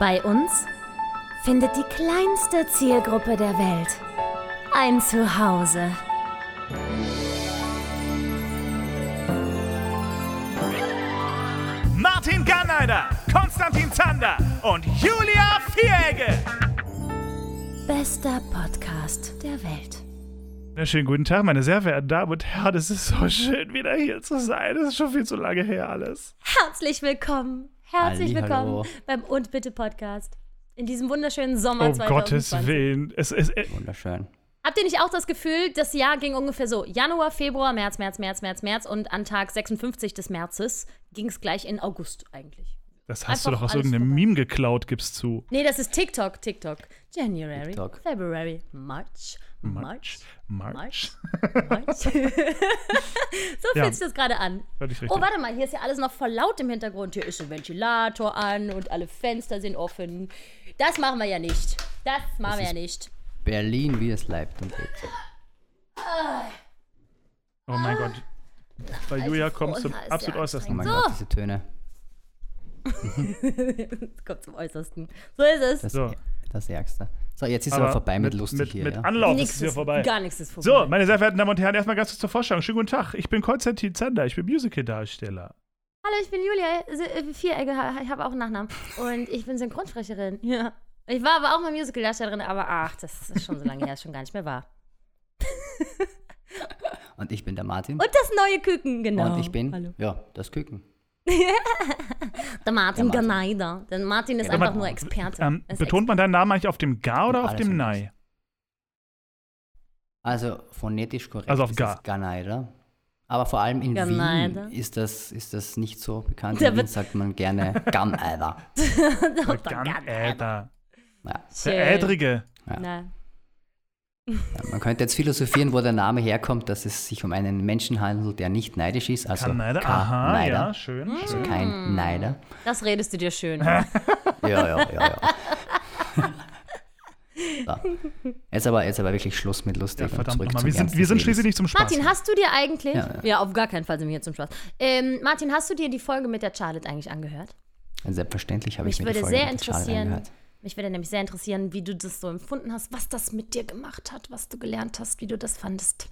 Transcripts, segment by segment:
Bei uns findet die kleinste Zielgruppe der Welt ein Zuhause. Martin Garneider, Konstantin Zander und Julia Vieregge. Bester Podcast der Welt. Schönen guten Tag, meine sehr verehrten Damen und Herren. Es ist so schön, wieder hier zu sein. Es ist schon viel zu lange her alles. Herzlich willkommen. Herzlich Hallihallo. willkommen beim Und Bitte Podcast. In diesem wunderschönen Sommer Um 2020. Gottes Willen. Es ist, äh, Wunderschön. Habt ihr nicht auch das Gefühl, das Jahr ging ungefähr so? Januar, Februar, März, März, März, März, März und an Tag 56 des Märzes ging es gleich in August eigentlich. Das hast du Einfach doch aus irgendeinem vorbei. Meme geklaut, gibst zu. Nee, das ist TikTok, TikTok. January, TikTok. February, March, March, March. March. so Ja. fühlt sich das gerade an. Oh, warte mal, hier ist ja alles noch voll laut im Hintergrund. Hier ist ein Ventilator an und alle Fenster sind offen. Das machen wir ja nicht. Das machen wir ja nicht. Berlin, wie es leibt und lebt. Oh mein Gott. Bei Julia kommt zum ja, absolut ja Oh äußersten. mein So. Gott, diese Töne. Kommt zum Äußersten. So ist es. Das, So. das Ärgste. So, jetzt ist aber, vorbei mit, lustig mit, hier. Mit ja. Anlauf Nix ist es hier vorbei. Gar nichts ist vorbei. So, meine sehr verehrten Damen und Herren, erstmal ganz kurz zur Vorstellung. Schönen guten Tag. Ich bin Konstantin Zander. Ich bin Musical-Darsteller. Hallo, ich bin Julia äh, Vieregge. Ich habe auch einen Nachnamen. Und ich bin Synchronsprecherin. Ja. Ich war aber auch mal Musical-Darstellerin, aber ach, das ist schon so lange her, ist schon gar nicht mehr wahr. Und ich bin der Martin. Und das neue Küken, genau. Und ich bin, Hallo. ja, das Küken. Der Martin Der Martin. Ganeider. Der Martin ist Ja, einfach aber- nur Experte. Ähm, betont man deinen Namen eigentlich auf dem Ga oder auf dem Nei? Also phonetisch korrekt Also auf ist Ga. Ganeider. Aber vor allem in Ganeider. Wien ist das, ist das nicht so bekannt. Der In Wien wird- sagt man gerne Ganeider. Experten. Ganz äder. Ja, Der. Ädrige. Ja, man könnte jetzt philosophieren, wo der Name herkommt, dass es sich um einen Menschen handelt, der nicht neidisch ist. Also Kaneider. Aha, Kaneider. ja, schön. Also schön. kein Neider. das redest du dir schön. Ja, ja, ja, ja. So. Jetzt, aber, jetzt aber wirklich Schluss mit lustig Ja, verdammt zurück nochmal. Wir sind, wir sind schließlich nicht zum Spaß. Martin, hast du dir eigentlich, ja, Ja, ja. auf gar keinen Fall sind wir hier zum Spaß. Ähm, Martin, hast du dir die Folge mit der Charlotte eigentlich angehört? Selbstverständlich habe ich Mich mir die würde Folge sehr mit Charles interessieren, angehört. mich würde nämlich sehr interessieren, wie du das so empfunden hast, was das mit dir gemacht hat, was du gelernt hast, wie du das fandest.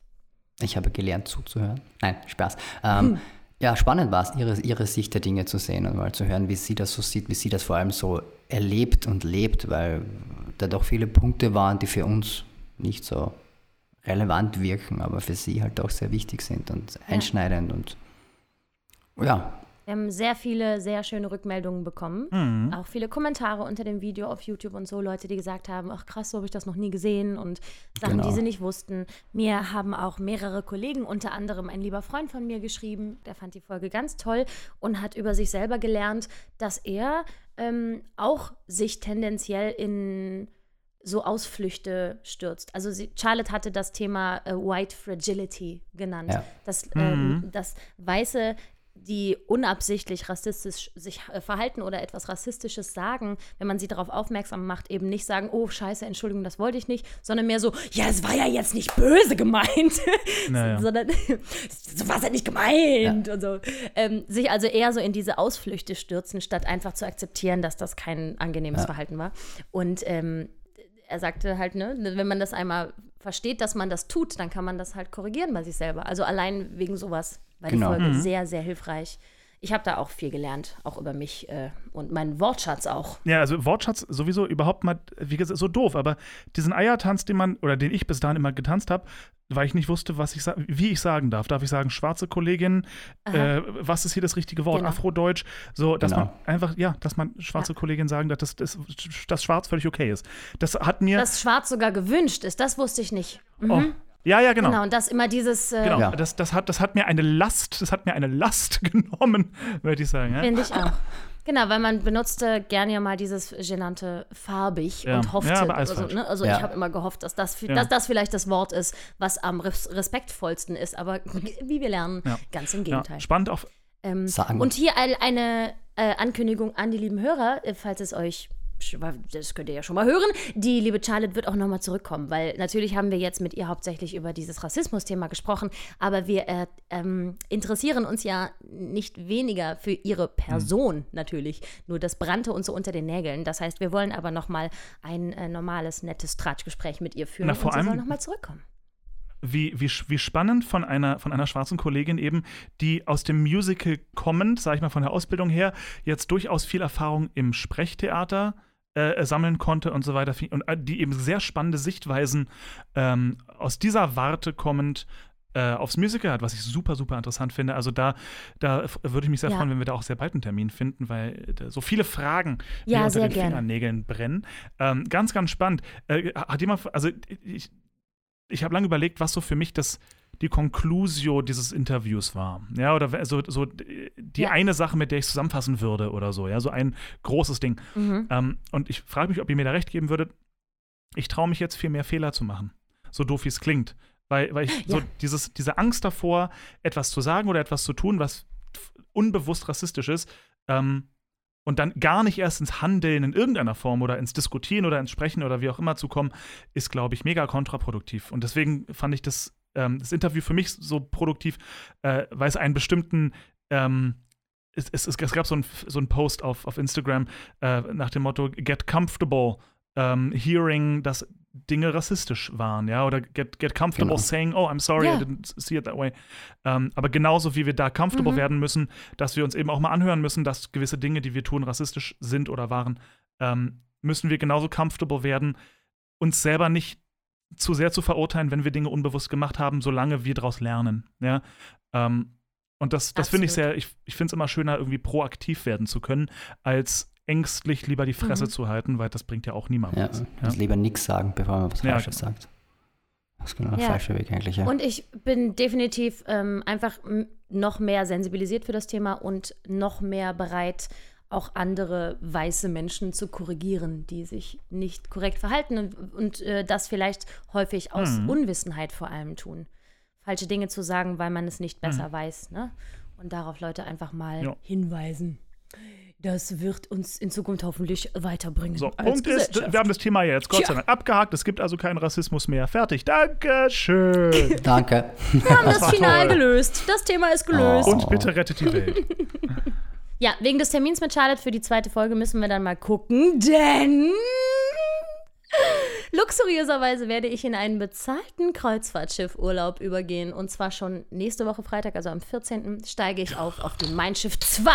Ich habe gelernt zuzuhören. Nein, Spaß. Ähm, Ja, spannend war es, ihre, ihre Sicht der Dinge zu sehen und mal zu hören, wie sie das so sieht, wie sie das vor allem so erlebt und lebt, weil da doch viele Punkte waren, die für uns nicht so relevant wirken, aber für sie halt auch sehr wichtig sind und einschneidend und ja, Wir haben sehr viele, sehr schöne Rückmeldungen bekommen. Mhm. Auch viele Kommentare unter dem Video auf YouTube und so, Leute, die gesagt haben, ach krass, so habe ich das noch nie gesehen und Sachen, Genau. die sie nicht wussten. Mir haben auch mehrere Kollegen, unter anderem ein lieber Freund von mir geschrieben, der fand die Folge ganz toll und hat über sich selber gelernt, dass er ähm, auch sich tendenziell in so Ausflüchte stürzt. Also sie, Charlotte hatte das Thema äh, White Fragility genannt. Ja. Das, ähm, das Weiße, die unabsichtlich rassistisch sich äh, verhalten oder etwas Rassistisches sagen, wenn man sie darauf aufmerksam macht, eben nicht sagen, oh scheiße, Entschuldigung, das wollte ich nicht, sondern mehr so, ja, es war ja jetzt nicht böse gemeint, Naja. sondern so war es ja nicht gemeint und so. Ähm, sich also eher so in diese Ausflüchte stürzen, statt einfach zu akzeptieren, dass das kein angenehmes Verhalten war. Und ähm, er sagte halt, ne, wenn man das einmal versteht, dass man das tut, dann kann man das halt korrigieren bei sich selber. Also allein wegen sowas war Genau. die Folge sehr, sehr hilfreich. Ich habe da auch viel gelernt, auch über mich äh, und meinen Wortschatz auch. Ja, also Wortschatz sowieso überhaupt mal, wie gesagt, so doof, aber diesen Eiertanz, den man, oder den ich bis dahin immer getanzt habe, weil ich nicht wusste, was ich wie ich sagen darf. Darf ich sagen, schwarze Kollegin, äh, was ist hier das richtige Wort? Genau. Afrodeutsch, so, dass Genau. man einfach, ja, dass man schwarze Kollegin sagen darf, dass, dass, dass Schwarz völlig okay ist. Das hat mir. Dass Schwarz sogar gewünscht ist, das wusste ich nicht. Mhm. oh, ja, ja, genau. Genau, und dass immer dieses, äh, Genau, Ja. das, das, hat, das hat mir eine Last, das hat mir eine Last genommen, würde ich sagen. Ja? finde ich auch. Genau, weil man benutzte gerne ja mal dieses genannte farbig Ja. und hoffte. Ja, aber alles also ne? also Ja. ich habe immer gehofft, dass das, Ja. dass das vielleicht das Wort ist, was am res respektvollsten ist. Aber wie wir lernen, Ja. ganz im Ja, Gegenteil. spannend auch. Ähm, Sagen. und hier ein, eine äh, Ankündigung an die lieben Hörer, äh, falls es euch das könnt ihr ja schon mal hören. Die liebe Charlotte wird auch nochmal zurückkommen, weil natürlich haben wir jetzt mit ihr hauptsächlich über dieses Rassismus-Thema gesprochen, aber wir äh, ähm, interessieren uns ja nicht weniger für ihre Person mhm. natürlich. Nur das brannte uns so unter den Nägeln. Das heißt, wir wollen aber nochmal ein äh, normales, nettes Tratschgespräch mit ihr führen Na, vor und sie soll nochmal zurückkommen wie, wie, wie spannend von einer, von einer schwarzen Kollegin eben, die aus dem Musical kommend, sage ich mal von der Ausbildung her, jetzt durchaus viel Erfahrung im Sprechtheater äh, sammeln konnte und so weiter. Und äh, die eben sehr spannende Sichtweisen ähm, aus dieser Warte kommend äh, aufs Musical hat, was ich super, super interessant finde. Also da, da würde ich mich sehr ja. freuen, wenn wir da auch sehr bald einen Termin finden, weil äh, so viele Fragen ja, unter den gerne. Fingernägeln brennen. Ähm, ganz, ganz spannend. Äh, hat jemand, also ich, ich habe lange überlegt, was so für mich das die Conclusio dieses Interviews war. Ja, oder so, so die ja. eine Sache, mit der ich zusammenfassen würde oder so, ja, so ein großes Ding. Mhm. Ähm, und ich frage mich, ob ihr mir da recht geben würdet. Ich traue mich jetzt viel mehr Fehler zu machen. So doof wie es klingt. Weil, weil ich ja. so dieses, diese Angst davor, etwas zu sagen oder etwas zu tun, was unbewusst rassistisch ist, ähm, und dann gar nicht erst ins Handeln in irgendeiner Form oder ins Diskutieren oder ins Sprechen oder wie auch immer zu kommen, ist, glaube ich, mega kontraproduktiv. Und deswegen fand ich das, ähm, das Interview für mich so produktiv, äh, weil es einen bestimmten ähm, es, es, es, gab so einen so Post auf, auf Instagram äh, nach dem Motto Get comfortable ähm, hearing, dass Dinge rassistisch waren, ja, oder get, get comfortable genau. saying, oh, I'm sorry, yeah. I didn't see it that way. Ähm, aber genauso wie wir da comfortable mhm. werden müssen, dass wir uns eben auch mal anhören müssen, dass gewisse Dinge, die wir tun, rassistisch sind oder waren, ähm, müssen wir genauso comfortable werden, uns selber nicht zu sehr zu verurteilen, wenn wir Dinge unbewusst gemacht haben, solange wir daraus lernen, ja. Ähm, und das, das finde ich sehr, ich, ich finde es immer schöner, irgendwie proaktiv werden zu können, als ängstlich lieber die Fresse mhm. zu halten, weil das bringt ja auch niemandem ja, was. Ja. lieber nichts sagen, bevor man was ja, Falsches genau. sagt. Das ist genau der ja. falsche Weg eigentlich, ja. Und ich bin definitiv ähm, einfach noch mehr sensibilisiert für das Thema und noch mehr bereit, auch andere weiße Menschen zu korrigieren, die sich nicht korrekt verhalten und, und äh, das vielleicht häufig aus mhm. Unwissenheit vor allem tun. Falsche Dinge zu sagen, weil man es nicht besser mhm. weiß. Ne? Und darauf Leute einfach mal ja. hinweisen. Das wird uns in Zukunft hoffentlich weiterbringen. So, Punkt ist, wir haben das Thema jetzt Gott sei Dank abgehakt. Es gibt also keinen Rassismus mehr. Fertig. Dankeschön. Danke. Wir haben das, das final toll. gelöst. Das Thema ist gelöst. Oh. Und bitte rettet die Welt. ja, wegen des Termins mit Charlotte für die zweite Folge müssen wir dann mal gucken, denn Luxuriöserweise werde ich in einen bezahlten Kreuzfahrtschiff-Urlaub übergehen. Und zwar schon nächste Woche Freitag, also am 14. steige ich auf auf dem Mein Schiff 2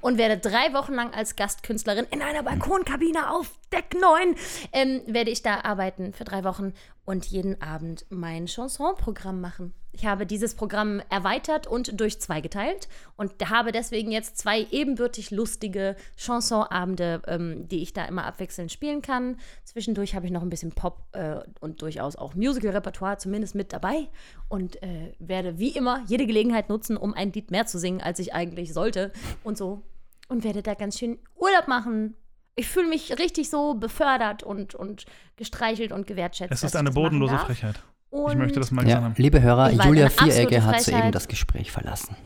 und werde drei Wochen lang als Gastkünstlerin in einer Balkonkabine auf Deck 9 ähm, werde ich da arbeiten für drei Wochen und jeden Abend mein Chansonprogramm machen. Ich habe dieses Programm erweitert und durch zwei geteilt und habe deswegen jetzt zwei ebenbürtig lustige Chansonabende, ähm, die ich da immer abwechselnd spielen kann. Zwischendurch habe ich noch ein bisschen Pop äh, und durchaus auch Musical-Repertoire zumindest mit dabei und äh, werde wie immer jede Gelegenheit nutzen, um ein Lied mehr zu singen, als ich eigentlich sollte und so. Und werde da ganz schön Urlaub machen, ich fühle mich richtig so befördert und, und gestreichelt und gewertschätzt. Es ist eine bodenlose Frechheit. Und ich möchte das mal ja, sagen. Liebe Hörer, Julia Vieregge hat soeben das Gespräch verlassen.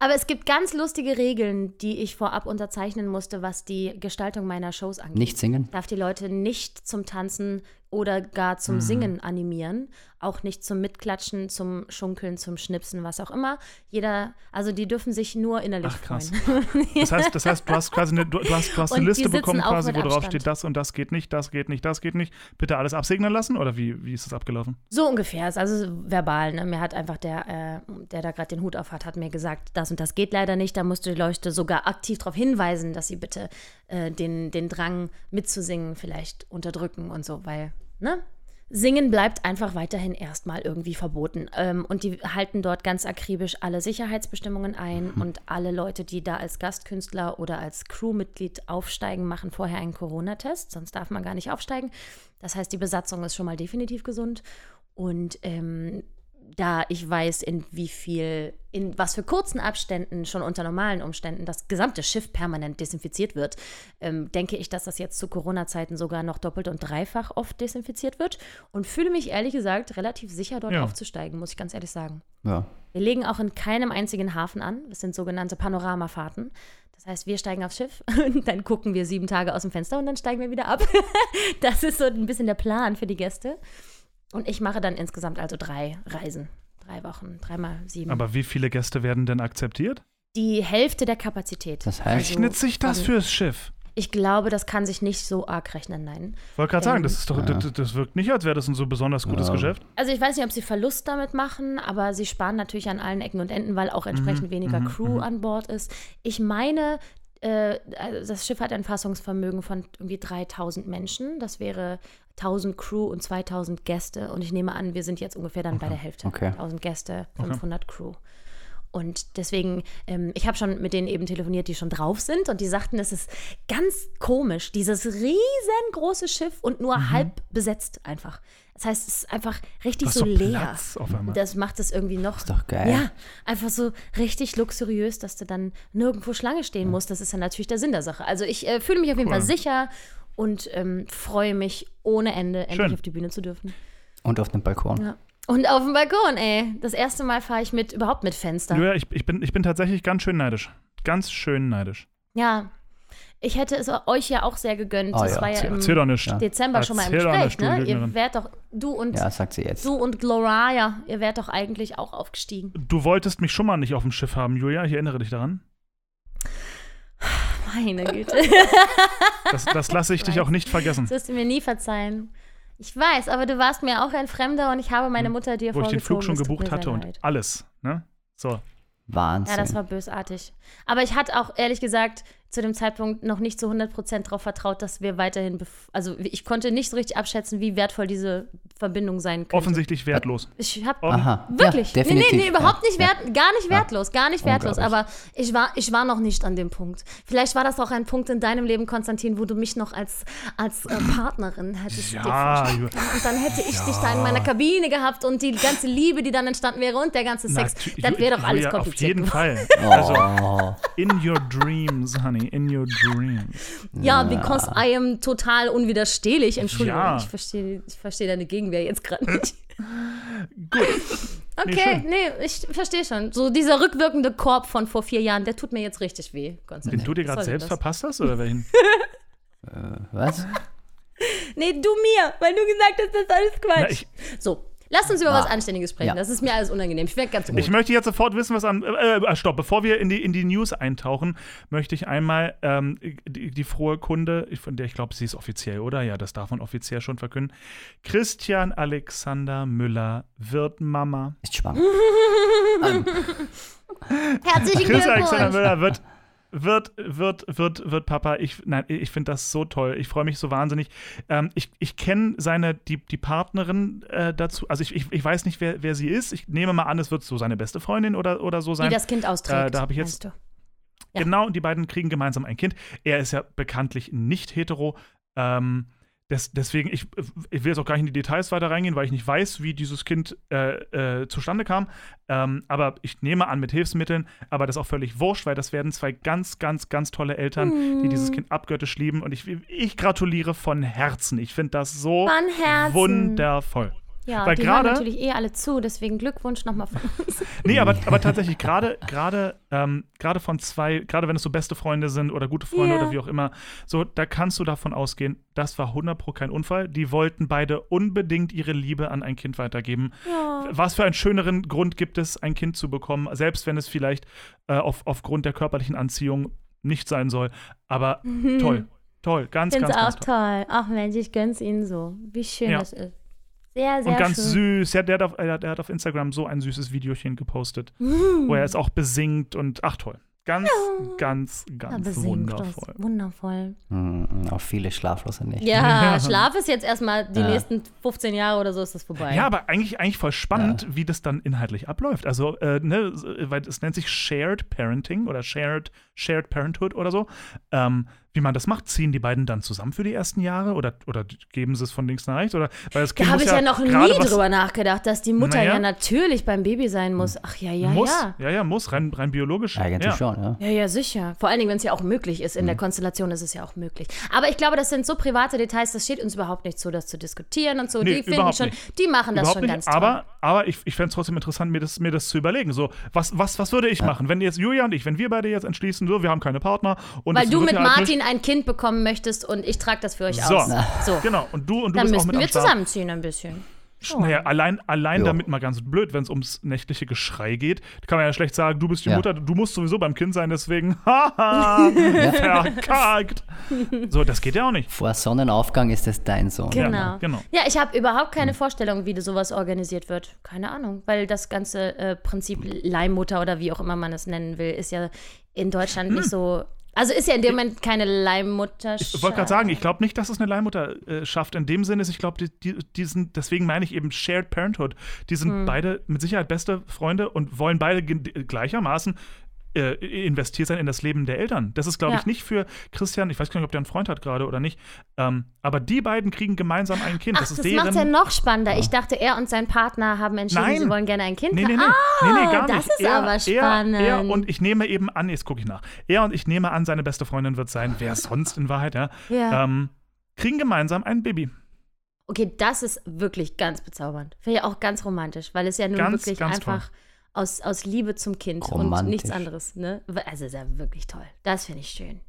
Aber es gibt ganz lustige Regeln, die ich vorab unterzeichnen musste, was die Gestaltung meiner Shows angeht. Nicht singen? Ich darf die Leute nicht zum Tanzen oder gar zum mhm. Singen animieren. Auch nicht zum Mitklatschen, zum Schunkeln, zum Schnipsen, was auch immer. Jeder, also die dürfen sich nur innerlich Ach, krass. freuen. Das heißt, das heißt, du hast quasi eine, du, hast, du hast eine Liste bekommen, quasi, wo drauf steht, das und das geht nicht, das geht nicht, das geht nicht. Bitte alles absegnen lassen oder wie, wie ist das abgelaufen? So ungefähr, also verbal. Ne? Mir hat einfach der, äh, der da gerade den Hut auf hat, hat mir gesagt, das und das geht leider nicht. Da musste die Leute sogar aktiv darauf hinweisen, dass sie bitte äh, den, den Drang mitzusingen vielleicht unterdrücken und so, weil, ne? Singen bleibt einfach weiterhin erstmal irgendwie verboten. Ähm, und die halten dort ganz akribisch alle Sicherheitsbestimmungen ein mhm. und alle Leute, die da als Gastkünstler oder als Crewmitglied aufsteigen, machen vorher einen Corona-Test, sonst darf man gar nicht aufsteigen. Das heißt, die Besatzung ist schon mal definitiv gesund. Und ähm, da ich weiß, in wie viel, in was für kurzen Abständen schon unter normalen Umständen das gesamte Schiff permanent desinfiziert wird, ähm, denke ich, dass das jetzt zu Corona-Zeiten sogar noch doppelt und dreifach oft desinfiziert wird und fühle mich ehrlich gesagt relativ sicher, dort Ja. aufzusteigen, muss ich ganz ehrlich sagen. Ja. Wir legen auch in keinem einzigen Hafen an. Das sind sogenannte Panoramafahrten. Das heißt, wir steigen aufs Schiff und dann gucken wir sieben Tage aus dem Fenster und dann steigen wir wieder ab. Das ist so ein bisschen der Plan für die Gäste. Und ich mache dann insgesamt also drei Reisen. Drei Wochen, dreimal sieben. Aber wie viele Gäste werden denn akzeptiert? die Hälfte der Kapazität. Das heißt- Rechnet sich das fürs Schiff? Ich glaube, das kann sich nicht so arg rechnen, nein. Wollte gerade sagen, Ähm, das ist doch, das, das wirkt nicht, als wäre das ein so besonders gutes Ja. Geschäft. Also ich weiß nicht, ob sie Verlust damit machen, aber sie sparen natürlich an allen Ecken und Enden, weil auch entsprechend weniger Crew an Bord ist. Ich meine, äh, also das Schiff hat ein Fassungsvermögen von irgendwie 3000 Menschen. Das wäre 1000 Crew und 2000 Gäste. Und ich nehme an, wir sind jetzt ungefähr dann bei der Hälfte. Okay. 1000 Gäste, 500 Crew. Und deswegen, ähm, ich habe schon mit denen eben telefoniert, die schon drauf sind und die sagten, es ist ganz komisch, dieses riesengroße Schiff und nur halb besetzt einfach. Das heißt, es ist einfach richtig so leer. Das macht es irgendwie noch. Ist doch geil. Ja, einfach so richtig luxuriös, dass du dann nirgendwo Schlange stehen musst. Das ist ja natürlich der Sinn der Sache. Also ich äh, fühle mich auf jeden Cool. Fall sicher und ähm, freue mich ohne Ende, endlich Schön. auf die Bühne zu dürfen. Und auf dem Balkon. Ja. Und auf dem Balkon, ey. Das erste Mal fahre ich mit überhaupt mit Fenster. Julia, ich, ich, bin, ich bin tatsächlich ganz schön neidisch. Ganz schön neidisch. Ja. Ich hätte es euch ja auch sehr gegönnt. Ah, das ja. war ja Erzähl, im. Dezember schon mal im Gespräch, ne? Ihr wärt doch, du und Ja, sagt sie jetzt. du und Gloria, ihr wärt doch eigentlich auch aufgestiegen. Du wolltest mich schon mal nicht auf dem Schiff haben, Julia. Ich erinnere dich daran. Meine Güte. Das, das lasse ich dich auch nicht vergessen. Das wirst du mir nie verzeihen. Ich weiß, aber du warst mir auch ein Fremder und ich habe meine Mutter dir Hm. Wo ich den Flug schon gebucht hatte und leid. alles. Ne? So. Wahnsinn. Ja, das war bösartig. Aber ich hatte auch ehrlich gesagt zu dem Zeitpunkt noch nicht zu 100% darauf vertraut, dass wir weiterhin, bef- also ich konnte nicht so richtig abschätzen, wie wertvoll diese Verbindung sein könnte. Offensichtlich wertlos. Ich habe Aha. Wirklich? Ja, nee, nee, definitiv. nee, überhaupt nicht Ja. wert, gar nicht wertlos, gar nicht wertlos. Aber ich war, ich war noch nicht an dem Punkt. Vielleicht war das auch ein Punkt in deinem Leben, Konstantin, wo du mich noch als, als äh, Partnerin hättest dir Ja. Und dann hätte ich dich da in meiner Kabine gehabt und die ganze Liebe, die dann entstanden wäre und der ganze Sex, Natü- das wäre doch alles kompliziert. Auf jeden. Fall. Also, Oh, in your dreams, honey, in your dreams. Ja, because I am total unwiderstehlich. Entschuldigung, Ja. ich verstehe ich verstehe deine Gegenwehr jetzt gerade nicht. Gut. Okay, schön. nee, ich verstehe schon. So dieser rückwirkende Korb von vor vier Jahren, der tut mir jetzt richtig weh. Den du dir gerade selbst das? verpasst hast oder welchen? was? Nee, du mir, weil du gesagt hast, das ist alles Quatsch. Na, ich- so, lass uns über Na. was Anständiges sprechen. Ja. Das ist mir alles unangenehm. Ich werde ganz rot. Ich möchte jetzt sofort wissen, was am. Äh, äh, stopp, bevor wir in die, in die News eintauchen, möchte ich einmal ähm, die, die frohe Kunde, von der ich glaube, sie ist offiziell, oder? Ja, das darf man offiziell schon verkünden. Christian Alexander Müller wird Mama. Ist schwanger. Herzlichen Christian Alexander Glückwunsch. Müller wird. Wird, wird, wird, wird Papa. Ich, nein, ich finde das so toll. Ich freue mich so wahnsinnig. Ähm, ich ich kenne seine, die, die Partnerin äh, dazu. Also ich, ich, ich weiß nicht, wer, wer sie ist. Ich nehme mal an, es wird so seine beste Freundin oder, oder so Wie sein. das Kind austrägt. Äh, da hab ich jetzt- du? Ja. Genau, und die beiden kriegen gemeinsam ein Kind. Er ist ja bekanntlich nicht hetero. Ähm, des, deswegen, ich, ich will jetzt auch gar nicht in die Details weiter reingehen, weil ich nicht weiß, wie dieses Kind äh, äh, zustande kam. Ähm, aber ich nehme an, mit Hilfsmitteln, aber das ist auch völlig wurscht, weil das werden zwei ganz, ganz, ganz tolle Eltern, die dieses Kind abgöttisch lieben. Und ich, ich gratuliere von Herzen. Ich finde das so wundervoll. Ja, Weil die hören gerade- natürlich eh alle zu, deswegen Glückwunsch nochmal von uns. Nee, aber, aber tatsächlich, gerade gerade ähm, gerade von zwei, gerade wenn es so beste Freunde sind oder gute Freunde Ja. oder wie auch immer, so, da kannst du davon ausgehen, das war 100 pro kein Unfall. Die wollten beide unbedingt ihre Liebe an ein Kind weitergeben. Ja. Was für einen schöneren Grund gibt es, ein Kind zu bekommen, selbst wenn es vielleicht äh, auf, aufgrund der körperlichen Anziehung nicht sein soll. Aber toll, toll, ganz, Ich ganz, finde es ganz auch toll. toll. Ach Mensch, ich gönn's ihnen so. Wie schön Ja. das ist. Sehr, sehr Und ganz schön. süß. Ja, der, hat auf, der, der hat auf Instagram so ein süßes Videochen gepostet, Mm. wo er es auch besingt und ach toll. Ganz, ganz, Ja, ganz besingt das. wundervoll. Wundervoll. Mhm, Auch viele schlaflose Nächte. Ja, Schlaf ist jetzt erstmal die Ja. nächsten 15 Jahre oder so ist das vorbei. Ja, aber eigentlich, eigentlich voll spannend, wie das dann inhaltlich abläuft. Also, äh, ne, weil es nennt sich Shared Parenting oder Shared, Shared Parenthood oder so. Ähm, wie man das macht. Ziehen die beiden dann zusammen für die ersten Jahre oder, oder geben sie es von links nach rechts? Oder, weil das Da kind habe muss ich ja noch nie drüber nachgedacht, dass die Mutter Naja. ja natürlich beim Baby sein muss. Ach ja, ja, muss, ja. ja, ja, muss, rein, rein biologisch. Eigentlich ja. schon, ja. Ja, ja, sicher. Vor allen Dingen, wenn es ja auch möglich ist. In der Konstellation ist es ja auch möglich. Aber ich glaube, das sind so private Details, das steht uns überhaupt nicht zu, das zu diskutieren und so. Nee, die finden überhaupt schon, nicht. die machen das Überhaupt schon nicht, ganz toll. aber, aber ich, ich fände es trotzdem interessant, mir das, mir das zu überlegen. So, was, was, was würde ich machen, wenn jetzt Julia und ich, wenn wir beide jetzt entschließen, so, wir haben keine Partner und Weil du mit ja Martin ein Kind bekommen möchtest und ich trage das für euch So. aus. So. Genau, und du und du Dann bist auch müssten mit am wir Start. zusammenziehen ein bisschen. Naja, allein, allein damit mal ganz blöd, wenn es ums nächtliche Geschrei geht, kann man ja schlecht sagen, du bist die Ja. Mutter, du musst sowieso beim Kind sein, deswegen, haha, verkackt. So, das geht ja auch nicht. Vor Sonnenaufgang ist es dein Sohn. Genau. Ja, genau. Ja, ich habe überhaupt keine Vorstellung, wie sowas organisiert wird. Keine Ahnung, weil das ganze äh, Prinzip Leihmutter oder wie auch immer man es nennen will, ist ja in Deutschland nicht so. Also ist ja in dem Moment keine Leihmutter. Ich wollte gerade sagen, ich glaube nicht, dass es eine Leihmutter schafft. In dem Sinne ist, ich glaube, die, die, die sind, deswegen meine ich eben Shared Parenthood. Die sind Hm. beide mit Sicherheit beste Freunde und wollen beide gleichermaßen äh, investiert sein in das Leben der Eltern. Das ist, glaube Ja. ich, nicht für Christian, ich weiß gar nicht, ob der einen Freund hat gerade oder nicht, ähm, aber die beiden kriegen gemeinsam ein Kind. Ach, das das, deren. macht ja noch spannender. Ich dachte, er und sein Partner haben entschieden, Nein. sie wollen gerne ein Kind Nee, nee, nee. haben. nee, nee, gar Ah, das nicht. ist er, aber spannend. Er, er und ich nehme eben an, jetzt gucke ich nach. Er und ich nehme an, seine beste Freundin wird sein, wer sonst in Wahrheit, ja, Ja. ähm, kriegen gemeinsam ein Baby. Okay, das ist wirklich ganz bezaubernd. Finde ich auch ganz romantisch, weil es ja nun Ganz, wirklich ganz einfach aus, aus Liebe zum Kind und Romantisch. nichts anderes. Ne? Also ist ja wirklich toll. Das finde ich schön.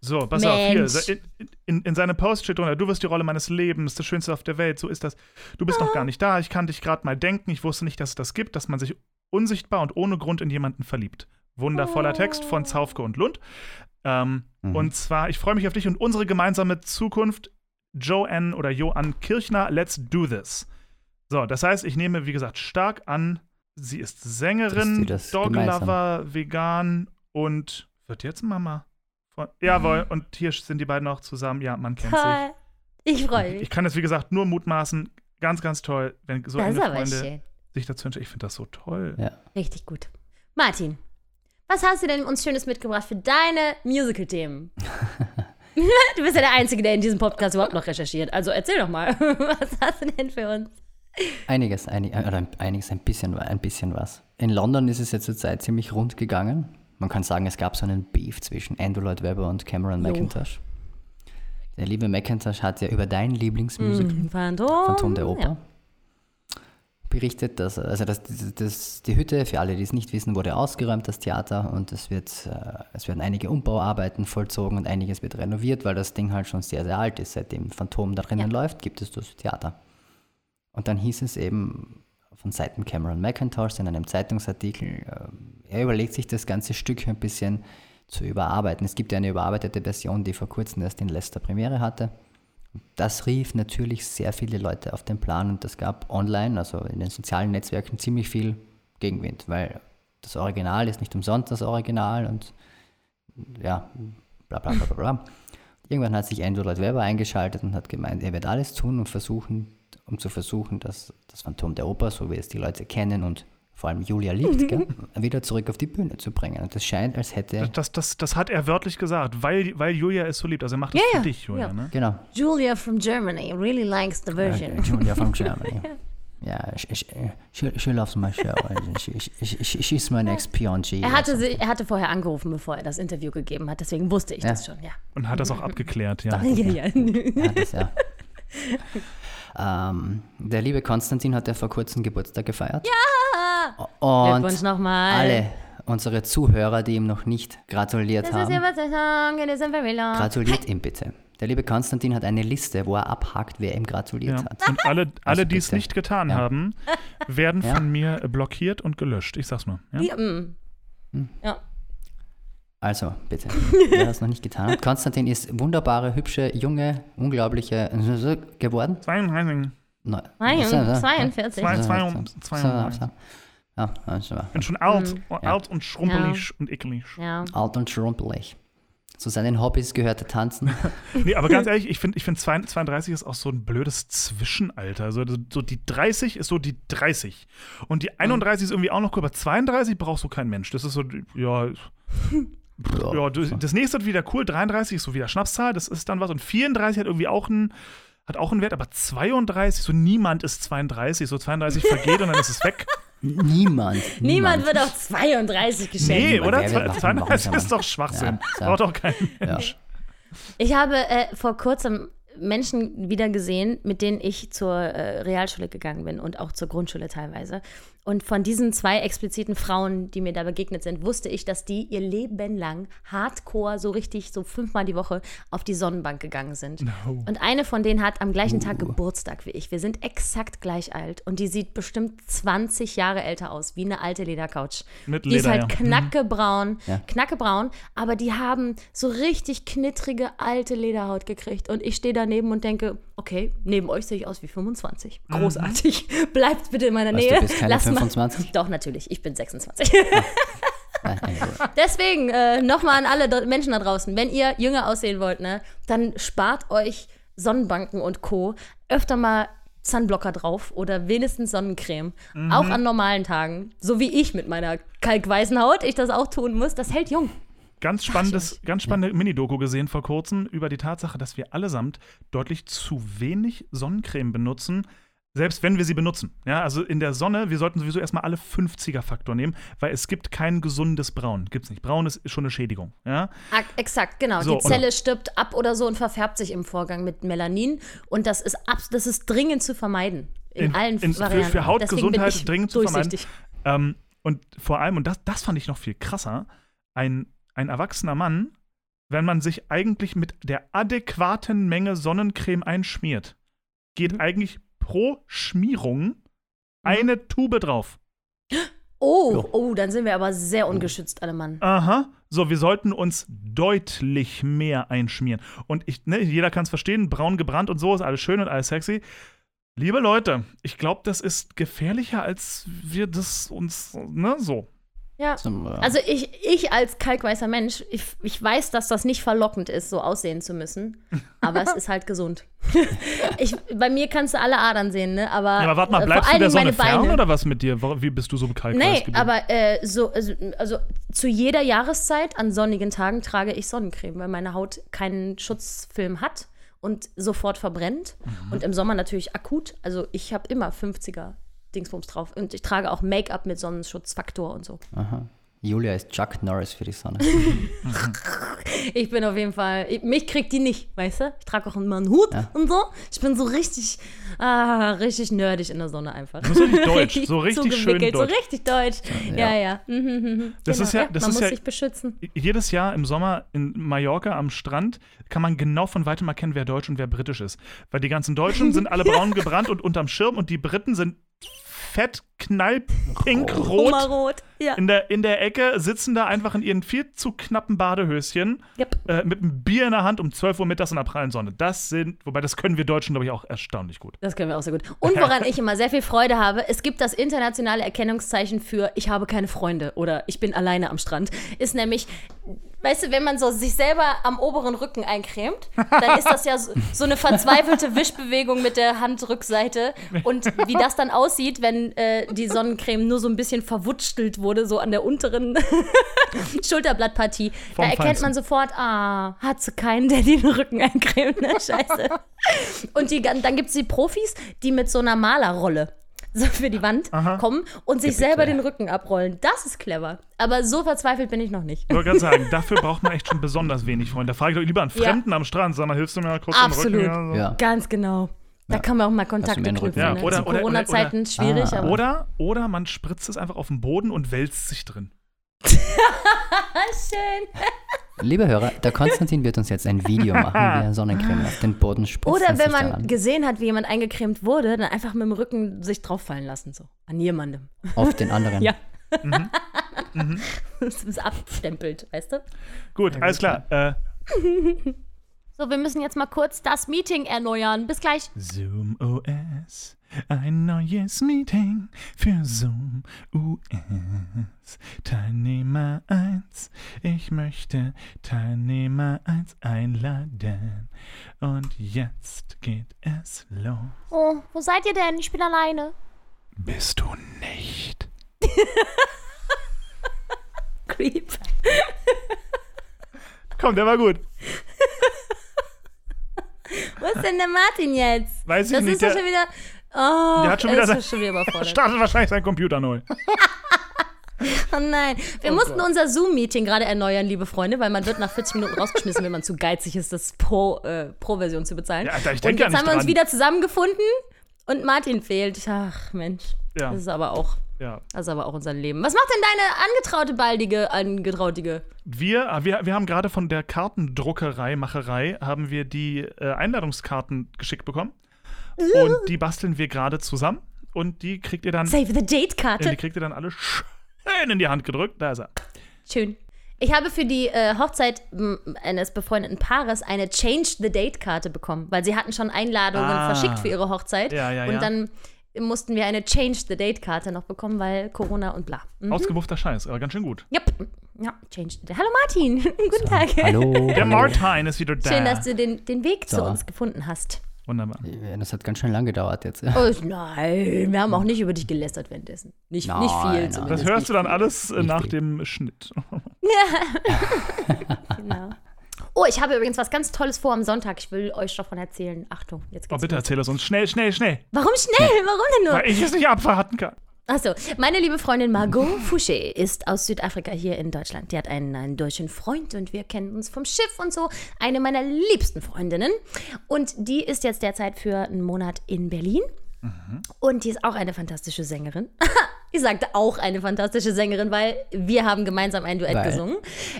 So, pass Mensch. auf, hier. In, in, in seinem Post steht drunter, du wirst die Rolle meines Lebens, das Schönste auf der Welt, so ist das. Du bist Ah. noch gar nicht da, ich kann dich gerade mal denken, ich wusste nicht, dass es das gibt, dass man sich unsichtbar und ohne Grund in jemanden verliebt. Wundervoller Text von Zaufke und Lund. Ähm, Mhm. Und zwar, ich freue mich auf dich und unsere gemeinsame Zukunft, Joanne oder Joanne Kirchner, let's do this. So, das heißt, ich nehme, wie gesagt, stark an, sie ist Sängerin, das Doglover, vegan und wird jetzt Mama. Von, jawohl, und hier sind die beiden auch zusammen. Ja, man kennt sich. Toll. Ich freue mich. Ich kann es, wie gesagt, nur mutmaßen. Ganz, ganz toll, wenn so das enge Freunde sich dazu entscheiden. Ich finde das so toll. Ja. Richtig gut. Martin, was hast du denn uns Schönes mitgebracht für deine Musical-Themen? du bist ja der Einzige, der in diesem Podcast überhaupt noch recherchiert. Also erzähl doch mal, was hast du denn für uns? Einiges, einig, oder ein- einiges, ein bisschen, ein bisschen was. In London ist es ja zurzeit ziemlich rund gegangen. Man kann sagen, es gab so einen Beef zwischen Andrew Lloyd Webber und Cameron Jo. McIntosh. Der liebe McIntosh hat ja über dein Lieblingsmusical Hm, Phantom. Phantom der Oper Ja. berichtet, dass also das, das, die Hütte, für alle, die es nicht wissen, wurde ausgeräumt, das Theater, und es, wird, äh, es werden einige Umbauarbeiten vollzogen und einiges wird renoviert, weil das Ding halt schon sehr, sehr alt ist. Seitdem Phantom da drinnen läuft, gibt es das Theater. Und dann hieß es eben von Seiten Cameron McIntosh in einem Zeitungsartikel, äh, er überlegt sich das ganze Stück ein bisschen zu überarbeiten. Es gibt ja eine überarbeitete Version, die vor kurzem erst in Leicester Premiere hatte. Das rief natürlich sehr viele Leute auf den Plan und das gab online, also in den sozialen Netzwerken, ziemlich viel Gegenwind, weil das Original ist nicht umsonst das Original und ja, bla bla bla bla. bla. Irgendwann hat sich Andrew Lloyd Webber eingeschaltet und hat gemeint, er wird alles tun, um, versuchen, um zu versuchen, dass das Phantom der Oper, so wie es die Leute kennen und vor allem Julia liebt, gell, wieder zurück auf die Bühne zu bringen. Und es scheint, als hätte. Das, das, das hat er wörtlich gesagt, weil, weil Julia es so liebt. Also er macht das Ja, für ja, dich, Julia, ja. ne? Genau. Julia from Germany really likes the version. Okay, Julia from Germany. Yeah, she, she, loves my show. She, she, she, she's my next PNG. Er hatte, sie, er hatte vorher angerufen, bevor er das Interview gegeben hat, deswegen wusste ich Ja. das schon, ja. Und hat das auch abgeklärt, ja. Ja, ja. Ja, das, ja. Ähm, der liebe Konstantin hat ja vor kurzem Geburtstag gefeiert. Ja! Glückwunsch Und nochmal. alle unsere Zuhörer, die ihm noch nicht gratuliert Das haben, wieder. gratuliert ihm bitte. Der liebe Konstantin hat eine Liste, wo er abhakt, wer ihm gratuliert Ja. hat. Und alle, alle die es nicht getan Ja. haben, werden Ja. von mir blockiert und gelöscht. Ich sag's nur. Ja? Ja, mm. Ja. Also, bitte, wer das noch nicht getan hat. Konstantin ist wunderbare, hübsche, junge, unglaubliche geworden. 32. Neu- Nein, So, so, 42. Zwei- so, zwei- so, zwei- so, so. Ja, also, Ich bin schon alt, Mhm. alt und schrumpelig und eklig. Ja. alt und schrumpelig. Zu seinen Hobbys gehörte Tanzen. Nee, aber ganz ehrlich, ich finde, ich find 32 ist auch so ein blödes Zwischenalter. Also, so die 30 ist so die 30. Und die 31 ist irgendwie auch noch cool, aber 32 brauchst du kein Mensch. Das ist so, ja. Ja, das nächste wird wieder cool. 33 ist so wieder Schnapszahl, das ist dann was. Und 34 hat irgendwie auch einen, hat auch einen Wert, aber 32, so niemand ist 32. So 32 vergeht und dann ist es weg. Niemand. Niemand wird auf 32 geschenkt. Nee, Niemand. oder? Wer will machen, 32 machen, ist doch. Schwachsinn. Ja, Braucht doch kein Ja. Mensch. Ich habe äh, vor kurzem Menschen wieder gesehen, mit denen ich zur äh, Realschule gegangen bin und auch zur Grundschule teilweise. Und von diesen zwei expliziten Frauen, die mir da begegnet sind, wusste ich, dass die ihr Leben lang hardcore, so richtig, so fünfmal die Woche auf die Sonnenbank gegangen sind. Und eine von denen hat am gleichen Tag Geburtstag wie ich. Wir sind exakt gleich alt. Und die sieht bestimmt 20 Jahre älter aus, wie eine alte Ledercouch. Mit die ist Leder, halt ja. knackebraun, Ja. knackebraun, aber die haben so richtig knittrige alte Lederhaut gekriegt. Und ich stehe daneben und denke, okay, neben euch sehe ich aus wie 25. Großartig. Bleibt bitte in meiner Was, Nähe. du bist keine Lass mal- 25? Doch, natürlich. Ich bin 26. Nein, nein, gut. Deswegen äh, nochmal an alle Menschen da draußen, wenn ihr jünger aussehen wollt, ne, dann spart euch Sonnenbanken und Co. öfter mal Sunblocker drauf oder wenigstens Sonnencreme. Auch an normalen Tagen. So wie ich mit meiner kalkweißen Haut, ich das auch tun muss. Das hält jung. Ganz spannendes, ganz spannende Mini-Doku gesehen vor kurzem über die Tatsache, dass wir allesamt deutlich zu wenig Sonnencreme benutzen, selbst wenn wir sie benutzen. Ja, also in der Sonne, wir sollten sowieso erstmal alle 50er-Faktor nehmen, weil es gibt kein gesundes Braun. Gibt's nicht. Braun ist schon eine Schädigung. Ja? Ah, exakt, genau. So, die Zelle stirbt ab oder so und verfärbt sich im Vorgang mit Melanin. Und das ist, abs das ist dringend zu vermeiden. In, In- allen in- für- Varianten. für Hautgesundheit bin ich dringend zu vermeiden. Ähm, und vor allem, und das, das fand ich noch viel krasser, ein, ein erwachsener Mann, wenn man sich eigentlich mit der adäquaten Menge Sonnencreme einschmiert, geht Mhm. eigentlich pro Schmierung eine Tube drauf. Oh, Jo. oh, dann sind wir aber sehr ungeschützt, alle Mann. Aha. So, wir sollten uns deutlich mehr einschmieren. Und ich, ne, jeder kann es verstehen, braun gebrannt und so ist alles schön und alles sexy. Liebe Leute, ich glaube, das ist gefährlicher, als wir das uns, ne, so. Ja. Zum, äh, Also ich, ich als kalkweißer Mensch, ich, ich weiß, dass das nicht verlockend ist, so aussehen zu müssen. Aber es ist halt gesund. ich, bei mir kannst du alle Adern sehen, ne? Aber, Ja, aber warte mal, äh, bleibst vor du der Sonne fern Beine. oder was mit dir? Wie bist du so kalkweiß Nee, geblieben? aber äh, so, also, also zu jeder Jahreszeit an sonnigen Tagen trage ich Sonnencreme, weil meine Haut keinen Schutzfilm hat und sofort verbrennt. Mhm. Und im Sommer natürlich akut. Also ich habe immer 50er Dingsbums drauf. Und ich trage auch Make-up mit Sonnenschutzfaktor und so. aha. Julia ist Chuck Norris für die Sonne. Ich bin auf jeden Fall, ich- mich kriegt die nicht, weißt du? Ich trage auch immer einen Hut Ja. und so. Ich bin so richtig, ah, richtig nerdig in der Sonne einfach. So richtig deutsch, so richtig schön deutsch. So richtig deutsch. Ja, ja. Mhm, mhm, mhm. Das ist ja- das man ist muss ja- sich beschützen. Jedes Jahr im Sommer in Mallorca am Strand kann man genau von weitem erkennen, wer deutsch und wer britisch ist. Weil die ganzen Deutschen sind alle braun gebrannt und unterm Schirm und die Briten sind fett, knallpink, rot. Omarot. Ja. In der, in der Ecke sitzen da einfach in ihren viel zu knappen Badehöschen Yep. äh, mit einem Bier in der Hand um 12 Uhr mittags in der prallen Sonne. Das sind, wobei das können wir Deutschen, glaube ich, auch erstaunlich gut. Das können wir auch sehr gut. Und woran ich immer sehr viel Freude habe, es gibt das internationale Erkennungszeichen für ich habe keine Freunde oder ich bin alleine am Strand. Ist nämlich, weißt du, wenn man so sich selber am oberen Rücken eincremt, dann ist das ja so, so eine verzweifelte Wischbewegung mit der Handrückseite. Und wie das dann aussieht, wenn äh, die Sonnencreme nur so ein bisschen verwutschelt wurde, so an der unteren Schulterblattpartie, Vom da erkennt Feinsten. man sofort, ah, hat sie keinen, der den Rücken eincremt, ne? Scheiße. Und die, dann gibt es die Profis, die mit so einer Malerrolle so für die Wand Aha. kommen und sich Gebitte. selber den Rücken abrollen. Das ist clever. Aber so verzweifelt bin ich noch nicht. Ich wollte gerade sagen, dafür braucht man echt schon besonders wenig Freunde. Da frage ich doch lieber einen Ja. Fremden am Strand. Sag mal, hilfst du mir mal kurz Absolut. im Rücken? Ja, so. Ja. Ganz genau. Da kann man auch mal Kontakte knüpfen. Ja, ne? oder- Zu oder- oder- Corona-Zeiten schwierig, Ah. aber. Oder, oder man spritzt es einfach auf den Boden und wälzt sich drin. Schön. Liebe Hörer, der Konstantin wird uns jetzt ein Video machen, wie er Sonnencreme auf den Boden spritzt. Oder wenn man daran gesehen hat, wie jemand eingecremt wurde, dann einfach mit dem Rücken sich drauf fallen lassen. So. An jemandem. auf den anderen. Ja. Das ist abstempelt, weißt du? Gut, alles klar. Äh, So, wir müssen jetzt mal kurz das Meeting erneuern. Bis gleich. Zoom OS, ein neues Meeting für Zoom US. Teilnehmer 1, ich möchte Teilnehmer 1 einladen. Und jetzt geht es los. Oh, wo seid ihr denn? Ich bin alleine. Bist du nicht? Creep. Komm, der war gut. Wo ist denn der Martin jetzt? Weiß ich das nicht, ist doch der- schon wieder. Oh, Der hat schon er wieder sein- schon wieder. Startet wahrscheinlich sein Computer neu. Oh nein. Wir mussten unser Zoom-Meeting gerade erneuern, liebe Freunde, weil man wird nach 40 Minuten rausgeschmissen, wenn man zu geizig ist, das Pro, äh, Pro-Version zu bezahlen. Ja, Alter, ich und denk ja jetzt nicht haben wir uns dran. wieder zusammengefunden und Martin fehlt. Ach, Mensch. Ja. Das ist aber auch, Ja. das ist aber auch unser Leben. Was macht denn deine angetraute baldige, angetrautige? Wir, ah, wir, wir haben gerade von der Kartendruckerei, Macherei, haben wir die äh, Einladungskarten geschickt bekommen. Und die basteln wir gerade zusammen. Und die kriegt ihr dann, Save the äh, Date-Karte. die kriegt ihr dann alle schön in die Hand gedrückt. Da ist er. Schön. Ich habe für die äh, Hochzeit eines befreundeten Paares eine Change the Date-Karte bekommen, weil sie hatten schon Einladungen Ah. verschickt für ihre Hochzeit. Ja, ja, und ja. dann mussten wir eine Change the Date-Karte noch bekommen, weil Corona und bla. Mhm. Ausgebuffter Scheiß, aber ganz schön gut. Yep. Ja, change the Date. Hallo Martin. Guten Tag. Hallo. Der. Martin ist wieder da. Schön, dass du den, den Weg zu So. uns gefunden hast. Wunderbar. Ja, das hat ganz schön lang gedauert jetzt. Oh, nein, wir haben auch nicht über dich gelästert währenddessen. Nicht, Nein, nicht viel nein. Das hörst du dann alles äh, Nicht nach viel. dem Schnitt. Genau. Oh, ich habe übrigens was ganz Tolles vor am Sonntag. Ich will euch davon erzählen. Achtung, jetzt Oh, geht's bitte los. erzähl es uns. Schnell, schnell, schnell. Warum schnell? Warum denn nur? Weil ich es nicht abwarten kann. Achso, meine liebe Freundin Margot Fouché ist aus Südafrika hier in Deutschland. Die hat einen, einen deutschen Freund und wir kennen uns vom Schiff und so. Eine meiner liebsten Freundinnen. Und die ist jetzt derzeit für einen Monat in Berlin. Und die ist auch eine fantastische Sängerin. ich sagte auch eine fantastische Sängerin, weil wir haben gemeinsam ein Duett Weil? gesungen.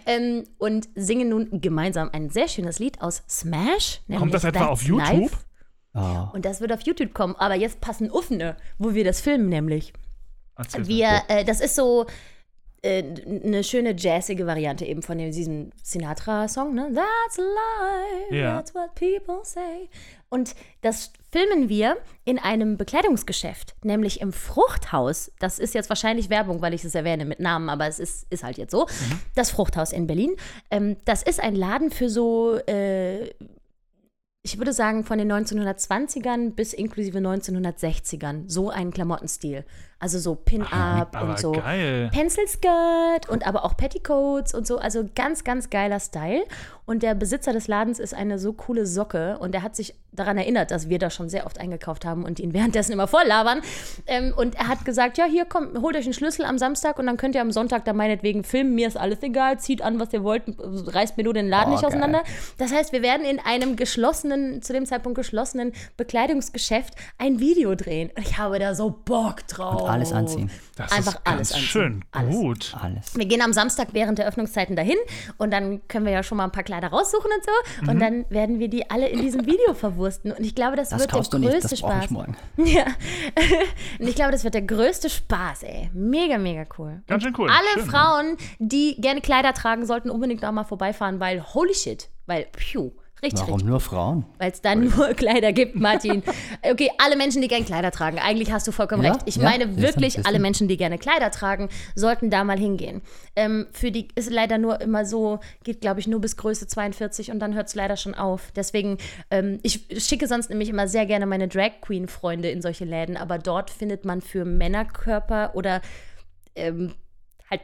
Ähm, und singen nun gemeinsam ein sehr schönes Lied aus Smash. Kommt das etwa auf That's YouTube? Life. Oh, Und das wird auf YouTube kommen. Aber jetzt passen Uffene, wo wir das filmen nämlich. Erzähl's Wir, äh, das ist so äh, eine schöne jazzige Variante eben von dem- diesem Sinatra-Song, ne? That's life, Ja. that's what people say. Und das filmen wir in einem Bekleidungsgeschäft, nämlich im Fruchthaus. Das ist jetzt wahrscheinlich Werbung, weil ich es erwähne mit Namen, aber es ist, ist halt jetzt so. Das Fruchthaus in Berlin. Ähm, das ist ein Laden für so äh, ich würde sagen, von den 1920ern bis inklusive 1960ern. So ein Klamottenstil. Also so Pin-Up aber und so. geil. Pencil Skirt und aber auch Petticoats und so. Also ganz, ganz geiler Style. Und der Besitzer des Ladens ist eine so coole Socke und er hat sich daran erinnert, dass wir da schon sehr oft eingekauft haben und ihn währenddessen immer volllabern. Ähm, und er hat gesagt: Ja, hier kommt, holt euch einen Schlüssel am Samstag und dann könnt ihr am Sonntag da meinetwegen filmen. Mir ist alles egal, zieht an, was ihr wollt, reißt mir nur den Laden Oh, nicht geil. auseinander. Das heißt, wir werden in einem geschlossenen, zu dem Zeitpunkt geschlossenen Bekleidungsgeschäft ein Video drehen. Und ich habe da so Bock drauf. Alles anziehen. Das einfach ist ganz alles anziehen. schön. Alles. Gut. Alles. Wir gehen am Samstag während der Öffnungszeiten dahin und dann können wir ja schon mal ein paar Kleider raussuchen und so. Mhm. Und dann werden wir die alle in diesem Video verwursten. Und ich glaube, das, Das wird der du nicht, größte das Spaß. ich morgen. Ja. und ich glaube, das wird der größte Spaß, ey. Mega, mega cool. Ganz schön cool. Alle Schön, Frauen, die gerne Kleider tragen, sollten unbedingt auch mal vorbeifahren, weil holy shit. Weil, phew, richtig, Warum richtig nur Frauen? weil es dann nur Kleider gibt, Martin. Okay, alle Menschen, die gerne Kleider tragen. Eigentlich hast du vollkommen Ja, recht. Ich ja, meine wirklich, alle Menschen, die gerne Kleider tragen, sollten da mal hingehen. Ähm, für die ist leider nur immer so, geht glaube ich nur bis Größe 42 und dann hört es leider schon auf. Deswegen, ähm, ich schicke sonst nämlich immer sehr gerne meine Drag Queen Freunde in solche Läden, aber dort findet man für Männerkörper oder ähm, halt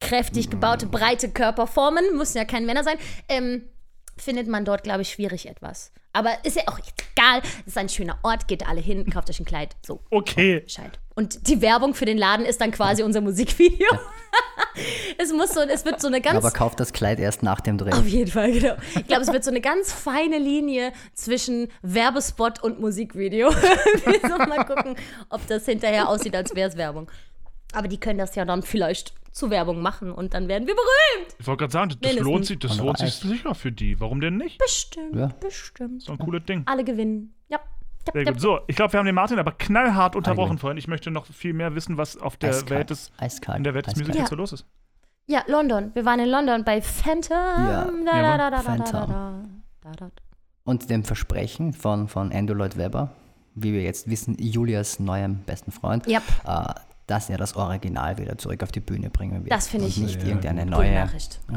kräftig gebaute, breite Körperformen, müssen ja keine Männer sein, ähm, findet man dort, glaube ich, schwierig etwas. Aber ist ja auch egal. Es ist ein schöner Ort, geht alle hin, kauft euch ein Kleid. So, Okay. Bescheid. Und die Werbung für den Laden ist dann quasi unser Musikvideo. es muss so, es wird so eine ganz Aber kauft das Kleid erst nach dem Dreh. auf jeden Fall, genau. Ich glaube, es wird so eine ganz feine Linie zwischen Werbespot und Musikvideo. Wir sollen mal gucken, ob das hinterher aussieht, als wäre es Werbung. Aber die können das ja dann vielleicht zu Werbung machen und dann werden wir berühmt. Ich wollte gerade sagen, das Mindestens. lohnt sich, das Und lohnt sich sicher für die. Warum denn nicht? Bestimmt, Ja. bestimmt. So ein cooles Ding. Alle gewinnen. Ja. Sehr gut. So, ich glaube, wir haben den Martin aber knallhart unterbrochen gewinnen. vorhin. Ich möchte noch viel mehr wissen, was auf der Eiskalt. Welt des, Eiskalt. in der Welt des. Musicals Ja. so los ist. Ja, London. Wir waren in London bei Phantom. Ja. Da, da, da, Phantom. da, da, da, da. Und dem Versprechen von, von Andrew Lloyd Webber, wie wir jetzt wissen, Julias neuem besten Freund, Yep. äh, dass er das Original wieder zurück auf die Bühne bringen wird. Das finde ich Und nicht Ja, irgendeine neue,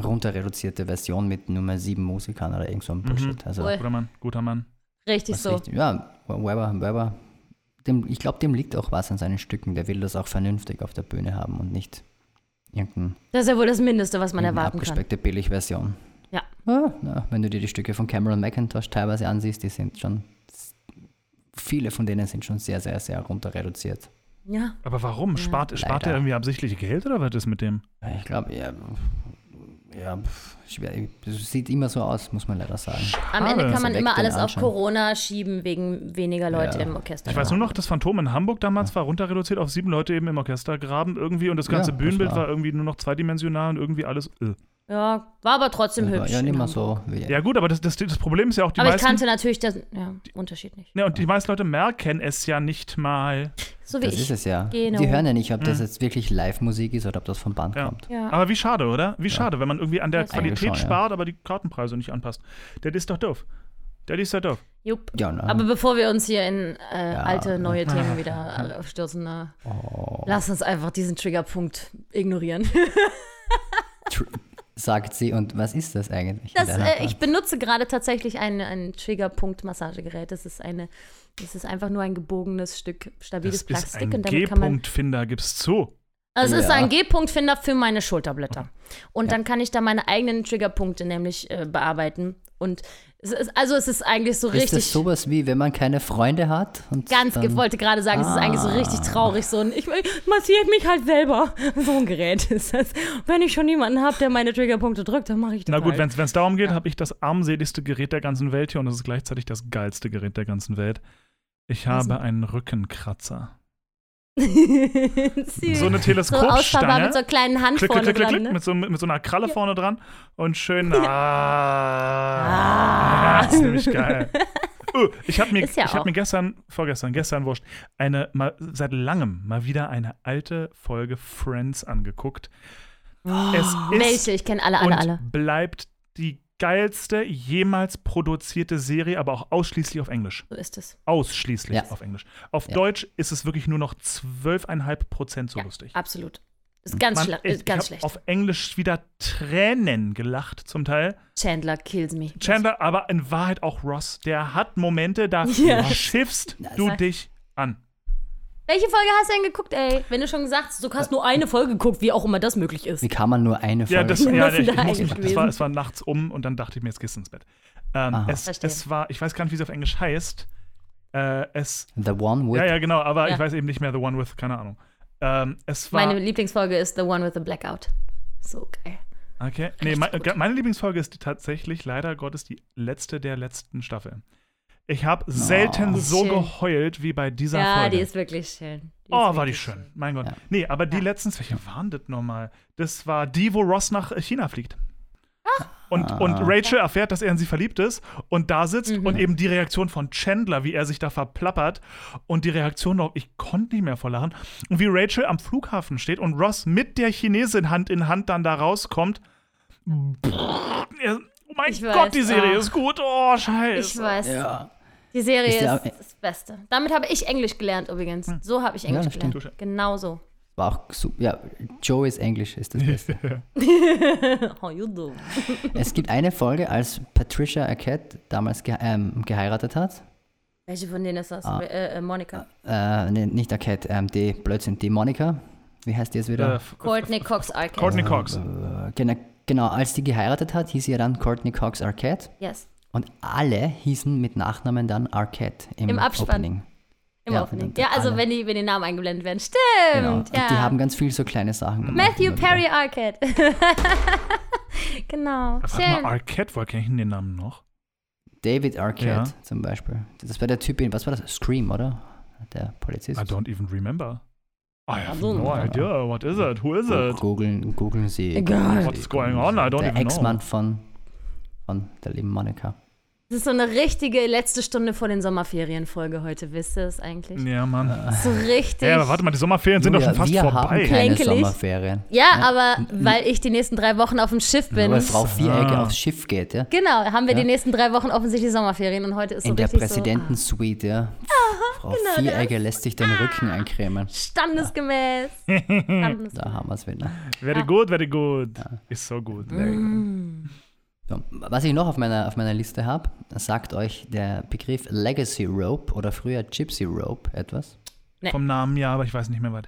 runterreduzierte Version mit Nummer sieben Musikern oder irgend so Mhm. ein Bullshit. Also, Cool. Guter Mann, guter Mann. Richtig so. richtig- ja, Webber, Webber dem, ich glaube, dem liegt auch was an seinen Stücken. Der will das auch vernünftig auf der Bühne haben und nicht irgendein, Das ist ja wohl das Mindeste, was man erwarten kann. abgespeckte Billigversion. Ja. Ah, na, wenn du dir die Stücke von Cameron McIntosh teilweise ansiehst, die sind schon, viele von denen sind schon sehr, sehr, sehr runter reduziert. Ja. Aber warum? Spart, spart Leider. er irgendwie absichtlich Geld oder was ist mit dem? Ich glaube, ja, ja, schwer. Es sieht immer so aus, muss man leider sagen. Am Ende kann man immer alles auf. Corona schieben, wegen weniger Leute Ja. im Orchester. Ich weiß nur noch, das Phantom in Hamburg damals war runter reduziert auf sieben Leute eben im Orchestergraben irgendwie und das ganze Ja, das Bühnenbild war- war irgendwie nur noch zweidimensional und irgendwie alles. Äh. Ja, war aber trotzdem Ja, hübsch. ja, nicht mehr Hamburg. so. Ja, gut, aber das, das, das Problem ist ja auch, die aber ich meisten. kannte natürlich den ja, Unterschied nicht. ja, und die meisten Leute merken es ja nicht mal. So wie das ich. ist es ja. Genau. Die hören ja nicht, ob das jetzt wirklich Live-Musik ist oder ob das vom Band Ja. kommt. Ja. Aber wie schade, oder? Wie schade, wenn man irgendwie an der Eigentlich Qualität schon, ja. spart, aber die Kartenpreise nicht anpasst. Der ist doch doof. Der ist doch doof. Jupp. Ja, ne? Aber bevor wir uns hier in äh, alte, neue Themen wieder äh, stürzen, äh, Oh. lass uns einfach diesen Triggerpunkt ignorieren. Tr- sagt sie. Und was ist das eigentlich? Das, äh, ich benutze gerade tatsächlich ein, ein Triggerpunkt-Massagegerät. Das ist eine, das ist einfach nur ein gebogenes Stück stabiles Das ist Plastik ein und damit kann man. G-Punktfinder, gib's zu. Also es ist Ja. ein G-Punktfinder für meine Schulterblätter. Und dann kann ich da meine eigenen Triggerpunkte nämlich äh, bearbeiten. Und es ist, also es ist eigentlich so ist richtig. das sowas wie, wenn man keine Freunde hat? Und Ganz, dann, ich wollte gerade sagen, es ist eigentlich so richtig Ah. traurig. So ein, ich massiere mich halt selber. So ein Gerät ist das. Wenn ich schon jemanden habe, der meine Triggerpunkte drückt, dann mache ich das. Na gut, halt. wenn es darum geht, habe ich das armseligste Gerät der ganzen Welt hier und es ist gleichzeitig das geilste Gerät der ganzen Welt. Ich habe einen Rückenkratzer. So eine so Teleskopstange. mit so einer kleinen Hand klick, vorne klick, klick, dran. klick, Ne? mit, so, mit so einer Kralle vorne dran und schön. Ah, das ist nämlich geil. Oh, ich habe mir, ja ich hab mir gestern, vorgestern, gestern wurscht, eine, mal, seit langem mal wieder eine alte Folge Friends angeguckt. es ist Welche? Ich kenne alle, alle, und alle. bleibt die geilste jemals produzierte Serie, aber auch ausschließlich auf Englisch. So ist es. Ausschließlich Ja. auf Englisch. Auf Ja. Deutsch ist es wirklich nur noch 12,5 Prozent so Ja, lustig. Absolut. Ist ganz, Man, ist ganz schlecht. auf Englisch wieder Tränen gelacht zum Teil. Chandler kills me. Chandler, aber in Wahrheit auch Ross. Der hat Momente, da Ja. schiffst du dich an. Welche Folge hast du denn geguckt, ey? Wenn du schon gesagt hast, du hast nur eine Folge geguckt, wie auch immer das möglich ist. Wie kann man nur eine Folge Ja, das, ja, ist denn ich, muss, es, war, es war nachts um und dann dachte ich mir, jetzt gehst du ins Bett. Ähm, Aha. es, Verstehe. es war, ich weiß gar nicht, wie es auf Englisch heißt. Äh, es, The One with ja, ja, genau, aber Ja. ich weiß eben nicht mehr The One with, keine Ahnung. Ähm, es war, Meine Lieblingsfolge ist The One with the Blackout. So geil. okay, nee, me, äh, meine Lieblingsfolge ist tatsächlich leider Gottes die letzte der letzten Staffel. Ich habe selten Ist so schön. geheult wie bei dieser Ja, Folge. die ist wirklich schön. Die Oh, war die wirklich schön. Mein Gott. Ja. Nee, aber die Ja. letztens, welche waren das nochmal? Das war die, wo Ross nach China fliegt. Und, Ah. und Rachel erfährt, dass er in sie verliebt ist und da sitzt Mhm. und eben die Reaktion von Chandler, wie er sich da verplappert und die Reaktion noch, ich konnte nicht mehr vor Lachen. Und wie Rachel am Flughafen steht und Ross mit der Chinesin Hand in Hand dann da rauskommt. Er- Oh mein Ich Gott, weiß, die Serie ah. ist gut. Oh, scheiße. Ich weiß. Ja. Die Serie Ist ist, das Beste. Damit habe ich Englisch gelernt übrigens. So habe ich Englisch stimmt. gelernt. Genau so. War auch super. Ja, Joe ist Englisch, ist das Beste. Oh, you do. es gibt eine Folge, als Patricia Arquette damals ge ähm, geheiratet hat. Welche von denen ist das? Ah. Äh, äh, Monika. Äh, nee, nicht Arquette, ähm, die Blödsinn, die Monika. Wie heißt die jetzt Äh, wieder? F- Courtney Cox Arquette. Courtney Cox. Äh, genau, genau, als die geheiratet hat, hieß sie ja dann Courtney Cox Arquette. Yes. Und alle hießen mit Nachnamen dann Arquette im, Im Abspann. Opening. Im Ja, Opening. Ja, also alle. wenn die, wenn die Namen eingeblendet werden. Genau. Stimmt. Ja. Und die haben ganz viel so kleine Sachen gemacht. Matthew immer wieder. Perry Arquette. genau. Mal, Schön. Arquette, woher kenne ich denn den Namen noch? David Arquette Ja. zum Beispiel. Das war der Typ in, was war das? Scream, oder? Der Polizist. I don't even remember. I have no idea. What is it? Who is it? Googeln, googeln Sie. Egal. What's going on? I don't Der even know. Ex-Mann von, von der lieben Monika. Das ist so eine richtige letzte Stunde vor den Sommerferienfolge heute, wisst ihr es eigentlich? Ja, Mann. So richtig. Ja, aber warte mal, die Sommerferien sind doch schon fast wir vorbei. haben keine Plänkelig. Sommerferien. Ja, aber weil ich die nächsten drei Wochen auf dem Schiff bin. Nur weil Frau Vierecke Ah. aufs Schiff geht, ja? Genau, haben wir Ja. die nächsten drei Wochen offensichtlich Sommerferien und heute ist so In der richtig Präsidentensuite, ja. Frau genau Vierecke lässt sich den Rücken eincremen. so standesgemäß. standesgemäß. Da haben wir es wieder. Very good, very good. Ist so gut. Very good. So, was ich noch auf meiner, auf meiner Liste habe, sagt euch der Begriff Legacy Rope oder früher Gypsy Rope etwas? Nee. Vom Namen ja, aber ich weiß nicht mehr was.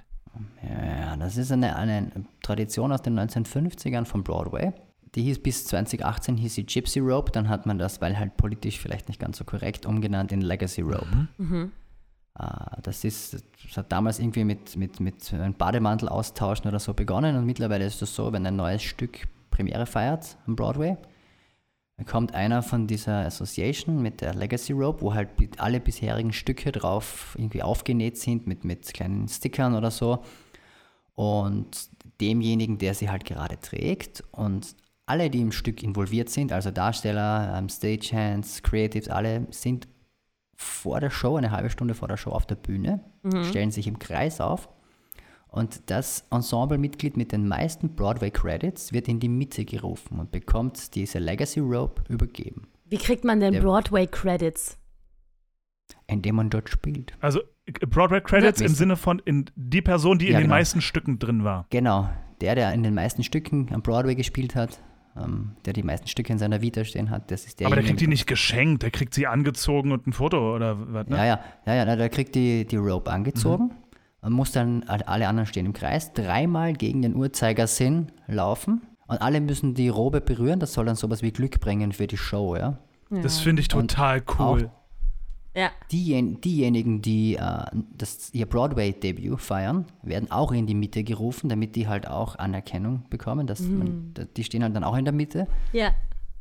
Ja, das ist eine, eine Tradition aus den 1950ern von Broadway. Die hieß bis 2018 hieß sie Gypsy Rope, dann hat man das, weil halt politisch vielleicht nicht ganz so korrekt, umgenannt in Legacy Rope. Mhm. Äh, Das, ist, das hat damals irgendwie mit, mit, mit einem Bademantel austauschen oder so begonnen und mittlerweile ist es so, wenn ein neues Stück Premiere feiert am Broadway, kommt einer von dieser Association mit der Legacy Rope, wo halt alle bisherigen Stücke drauf irgendwie aufgenäht sind mit, mit kleinen Stickern oder so. Und demjenigen, der sie halt gerade trägt und alle, die im Stück involviert sind, also Darsteller, ähm, Stagehands, Creatives, alle sind vor der Show, eine halbe Stunde vor der Show auf der Bühne, stellen sich im Kreis auf und das Ensemblemitglied mit den meisten Broadway-Credits wird in die Mitte gerufen und bekommt diese Legacy Rope übergeben, Wie kriegt man denn Broadway-Credits? indem man dort spielt. Also Broadway Credits Ja, im Sinne von in die Person, die Ja, in den genau. meisten Stücken drin war. Genau, der, der in den meisten Stücken am Broadway gespielt hat, ähm, der die meisten Stücke in seiner Vita stehen hat, das ist der. Aber der kriegt die nicht geschenkt, der kriegt sie angezogen und ein Foto oder was, ne? Ja, ja, ja, ja, der kriegt die, die Rope angezogen und muss dann, alle anderen stehen im Kreis, dreimal gegen den Uhrzeigersinn laufen und alle müssen die Robe berühren. Das soll dann sowas wie Glück bringen für die Show, ja. Das finde ich Und total cool. Ja. Diejen, diejenigen, die äh, das, ihr Broadway-Debüt feiern, werden auch in die Mitte gerufen, damit die halt auch Anerkennung bekommen. Dass man, die stehen halt dann auch in der Mitte. Ja.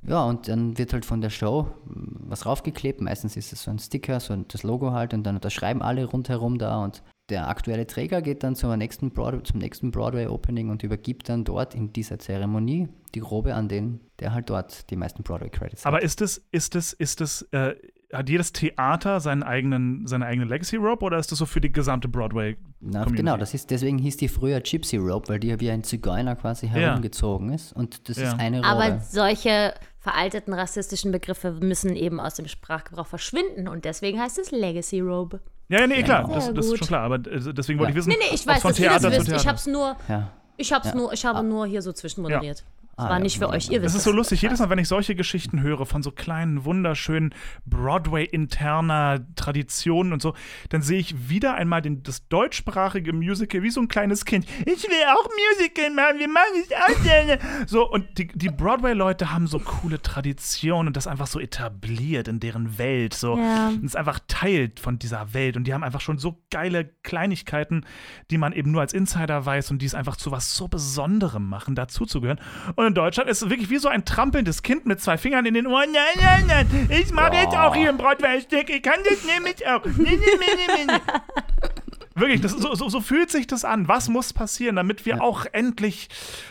Ja, und dann wird halt von der Show mm, was raufgeklebt. Meistens ist es so ein Sticker, so das Logo halt, und dann unterschreiben alle rundherum da. Und der aktuelle Träger geht dann zur nächsten Broadway, zum nächsten Broadway-Opening und übergibt dann dort in dieser Zeremonie die Robe an den, der halt dort die meisten Broadway-Credits Aber hat. ist es, ist es, ist es, äh, hat jedes Theater seinen eigenen, seine eigene Legacy Rope oder ist das so für die gesamte Broadway? Na, Community? genau, das ist, deswegen hieß die früher Gypsy Rope, weil die wie ein Zigeuner quasi herumgezogen ist. Und das Ja. ist eine Robe. Aber solche veralteten rassistischen Begriffe müssen eben aus dem Sprachgebrauch verschwinden und deswegen heißt es Legacy Robe. Ja, ja, nee, klar, genau. das, Ja, das ist schon klar. Aber äh, deswegen wollte Ja. ich wissen, Nee, nee, ich weiß, von dass ihr das wisst. Ich hab's nur, ja. ich hab's Ja. nur, ich habe nur hier so zwischenmoderiert. Es Ah, war ja, nicht für euch, ihr wisst Es ist so lustig, jedes Mal, wenn ich solche Geschichten höre von so kleinen, wunderschönen Broadway-interner Traditionen und so, dann sehe ich wieder einmal den, das deutschsprachige Musical wie so ein kleines Kind. Ich will auch Musical machen, wir machen es auch gerne. So, und die, die Broadway-Leute haben so coole Traditionen und das einfach so etabliert in deren Welt. So. Ja. Und ist einfach Teil von dieser Welt. Und die haben einfach schon so geile Kleinigkeiten, die man eben nur als Insider weiß und die es einfach zu was so Besonderem machen, dazuzugehören. Und in Deutschland ist es wirklich wie so ein trampelndes Kind mit zwei Fingern in den Ohren. Nein, nein, nein, ich mache jetzt auch hier ein Broadway-Stück. Ich kann das nämlich auch. Nee, nee, nee, nee, nee. Wirklich, das, so, so, so fühlt sich das an. Was muss passieren, damit wir auch endlich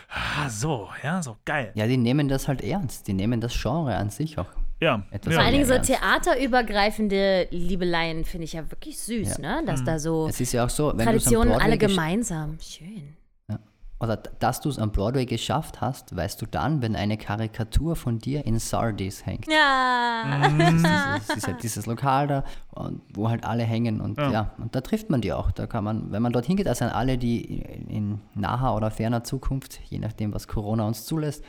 ah, so, ja, so geil. ja, die nehmen das halt ernst. Die nehmen das Genre an sich auch. Ja, Etwas ja. Vor allen Dingen so ernst. theaterübergreifende Liebeleien finde ich ja wirklich süß, Ja. ne? Dass da so Es ist ja auch so, wenn Traditionen du alle gemeinsam. Schön. Oder dass du es am Broadway geschafft hast, weißt du dann, wenn eine Karikatur von dir in Sardis hängt. Ja. Das ist halt dieses Lokal da, und wo halt alle hängen und Ja. ja. und da trifft man die auch. Da kann man, wenn man dorthin geht, das sind alle, die in, naher oder ferner Zukunft, je nachdem, was Corona uns zulässt,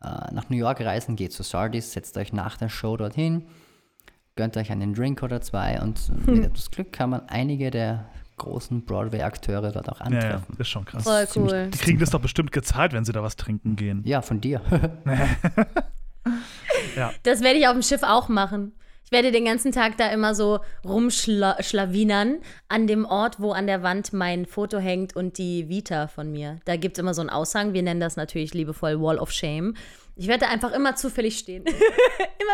äh, nach New York reisen, geht zu Sardis, setzt euch nach der Show dorthin, gönnt euch einen Drink oder zwei und mit etwas Glück kann man einige der großen Broadway-Akteure dort auch Ja, ja, antreffen. das ist schon krass. Voll ziemlich- cool. Die kriegen das doch bestimmt gezahlt, wenn sie da was trinken gehen. Ja, von dir. Das werde ich auf dem Schiff auch machen. Ich werde den ganzen Tag da immer so rumschlawinern an dem Ort, wo an der Wand mein Foto hängt und die Vita von mir. Da gibt es immer so einen Aushang. Wir nennen das natürlich liebevoll Wall of Shame. Ich werde einfach immer zufällig stehen. immer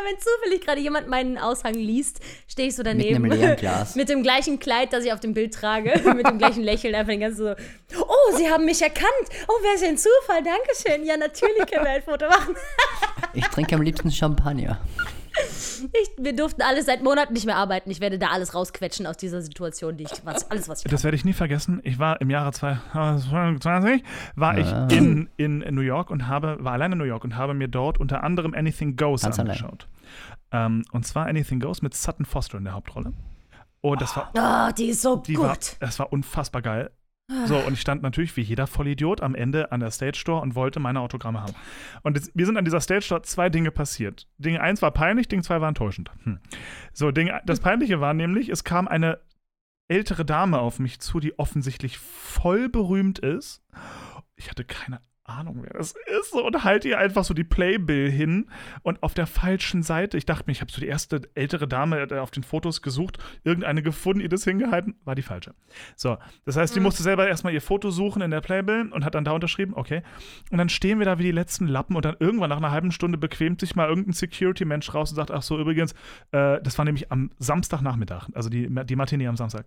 wenn zufällig gerade jemand meinen Aushang liest, stehe ich so daneben. einem leeren Glas. mit dem gleichen Kleid, das ich auf dem Bild trage. mit dem gleichen Lächeln. Einfach den ganzen so, oh, Sie haben mich erkannt. Oh, wer ist ein Zufall? Dankeschön. Ja, natürlich können wir ein Foto machen. Ich trinke am liebsten Champagner. Ich, wir durften alle seit Monaten nicht mehr arbeiten. Ich werde da alles rausquetschen aus dieser Situation, die ich, was, alles, was ich Das werde ich nie vergessen. Ich war im Jahre 2020 war ich in, in New York und habe, war allein in New York und habe mir dort unter anderem Anything Goes Ganz angeschaut. Ähm, und zwar Anything Goes mit Sutton Foster in der Hauptrolle. Und das war, Oh, die ist so die gut. war, das war unfassbar geil. So, und ich stand natürlich wie jeder Vollidiot am Ende an der Stage Door und wollte meine Autogramme haben. Und jetzt, mir sind an dieser Stage Door zwei Dinge passiert. Ding eins war peinlich, Ding zwei war enttäuschend. Hm. So, Ding, das Peinliche war nämlich, es kam eine ältere Dame auf mich zu, die offensichtlich voll berühmt ist. Ich hatte keine Ahnung, wer das ist. Und halt ihr einfach so die Playbill hin und auf der falschen Seite. Ich dachte mir, ich habe so die erste ältere Dame auf den Fotos gesucht, irgendeine gefunden, ihr das hingehalten, war die falsche. So, das heißt, die Mhm. musste selber erstmal ihr Foto suchen in der Playbill und hat dann da unterschrieben, okay. Und dann stehen wir da wie die letzten Lappen und dann irgendwann nach einer halben Stunde bequemt sich mal irgendein Security-Mensch raus und sagt, ach so, übrigens, äh, das war nämlich am Samstagnachmittag, also die, die Matinee am Samstag.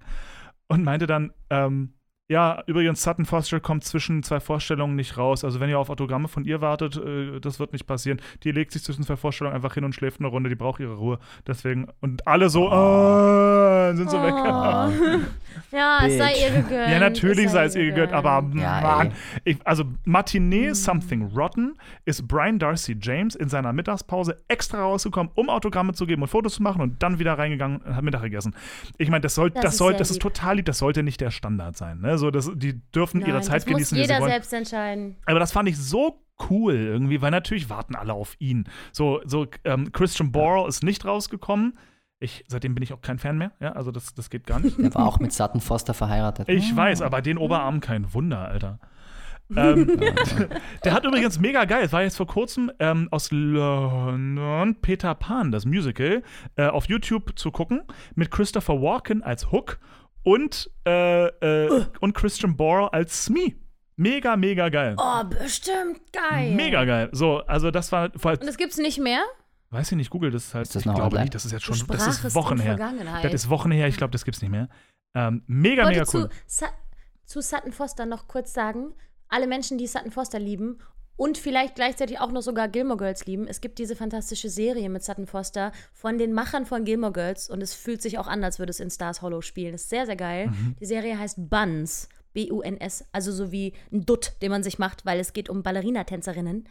Und meinte dann, ähm, ja, übrigens, Sutton Foster kommt zwischen zwei Vorstellungen nicht raus. Also, wenn ihr auf Autogramme von ihr wartet, äh, das wird nicht passieren. Die legt sich zwischen zwei Vorstellungen einfach hin und schläft eine Runde. Die braucht ihre Ruhe. Deswegen, und alle so, äh, sind so weg. Oh. ja, es sei ihr gegönnt. Ja, natürlich sei es ihr gegönnt, aber Ja, Mann. Ich, also, Matinee Hm. Something Rotten ist Brian Darcy James in seiner Mittagspause extra rausgekommen, um Autogramme zu geben und Fotos zu machen und dann wieder reingegangen und hat Mittag gegessen. Ich meine, das, soll, Das das, ist soll, das ist total lieb, das sollte nicht der Standard sein. Ne? So, das, die dürfen ihre Nein, Zeit das muss genießen, wie sie jeder wollen. selbst entscheiden. Aber das fand ich so cool irgendwie, weil natürlich warten alle auf ihn. So, so ähm, Christian Borle ist nicht rausgekommen. Ich, seitdem bin ich auch kein Fan mehr. Ja, also das, das geht gar nicht. Der war auch mit Sutton Foster verheiratet. Ich weiß, aber den Oberarm kein Wunder, Alter. ähm, der hat übrigens mega geil, es war jetzt vor kurzem ähm, aus London Peter Pan, das Musical, äh, auf YouTube zu gucken, mit Christopher Walken als Hook und, äh, äh, und Christian Borle als Smee. Mega, mega geil. Oh, bestimmt geil. Mega geil. So, also das war, allem- Und das gibt's nicht mehr? weiß ich nicht, google das halt. Ist das ich noch glaube online? nicht, das ist jetzt schon, das ist Wochen her. Vergangenheit. Das ist Wochen her, ich glaube, das gibt's nicht mehr. Ähm, mega, Ich wollte mega cool. zu, Su zu Sutton Foster noch kurz sagen, alle Menschen, die Sutton Foster lieben und vielleicht gleichzeitig auch noch sogar Gilmore Girls lieben, es gibt diese fantastische Serie mit Sutton Foster von den Machern von Gilmore Girls und es fühlt sich auch an, als würde es in Stars Hollow spielen. Das ist sehr, sehr geil. Mhm. Die Serie heißt Buns, B-U-N-S, also so wie ein Dutt, den man sich macht, weil es geht um Ballerina-Tänzerinnen.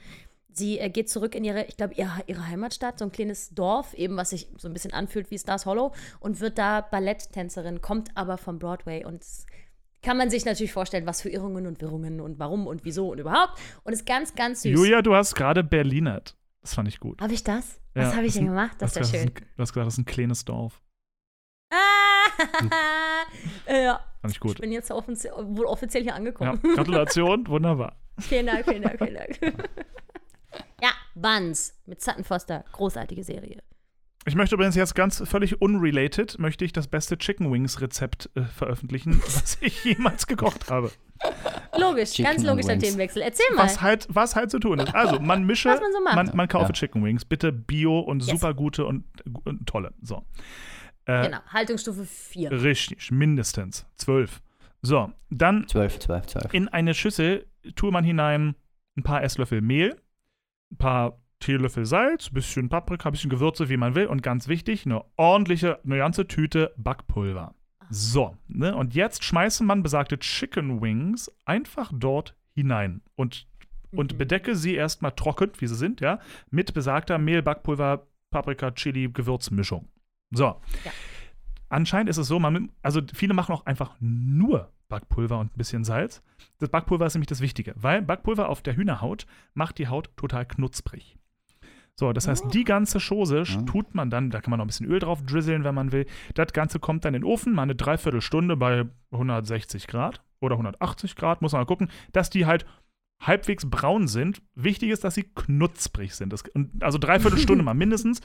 Sie äh, geht zurück in ihre, ich glaube, ihre, ihre Heimatstadt, so ein kleines Dorf, eben was sich so ein bisschen anfühlt wie Stars Hollow und wird da Balletttänzerin, kommt aber vom Broadway und es kann man sich natürlich vorstellen, was für Irrungen und Wirrungen und warum und wieso und überhaupt. Und ist ganz, ganz süß. Julia, du hast gerade Berlinert. Das fand ich gut. Habe ich das? Ja, Was habe ich denn gemacht? Das ist ja schön. Du hast gesagt, das ist ein kleines Dorf. Ah, ja, Fand ich ich gut. bin jetzt offizie wohl offiziell hier Ja, angekommen. Gratulation, wunderbar. Vielen Dank, vielen Dank, vielen Dank. ja, Buns mit Sutton Foster. Großartige Serie. Ich möchte übrigens jetzt ganz völlig unrelated, möchte ich das beste Chicken Wings Rezept äh, veröffentlichen, was ich jemals gekocht habe. Logisch, Chicken ganz logischer. Themenwechsel. Erzähl mal. Was halt, was halt zu tun ist. Also, man mische, Was man so macht. man, man kaufe Ja. Chicken Wings, bitte bio und Yes. super gute und, und tolle. So. Äh, Genau, Haltungsstufe 4. Richtig, mindestens. Zwölf. So, dann 12, 12, 12. in eine Schüssel tue man hinein ein paar Esslöffel Mehl, ein paar Teelöffel Salz, bisschen Paprika, bisschen Gewürze, wie man will. Und ganz wichtig, eine ordentliche, eine ganze Tüte Backpulver. So, ne? Und jetzt schmeißt man besagte Chicken Wings einfach dort hinein und, und Mhm. bedecke sie erstmal trocken, wie sie sind, ja, mit besagter Mehl, Backpulver, Paprika, Chili, Gewürzmischung. So. Ja. Anscheinend ist es so, man, also viele machen auch einfach nur Backpulver und ein bisschen Salz. Das Backpulver ist nämlich das Wichtige, weil Backpulver auf der Hühnerhaut macht die Haut total knusprig. So, das heißt, Oh. die ganze Chose tut man dann, da kann man noch ein bisschen Öl drauf drizzeln, wenn man will. Das Ganze kommt dann in den Ofen, mal eine Dreiviertelstunde bei 160 Grad oder 180 Grad, muss man mal gucken, dass die halt halbwegs braun sind. Wichtig ist, dass sie knusprig sind. Das, also dreiviertel Stunde mal mindestens.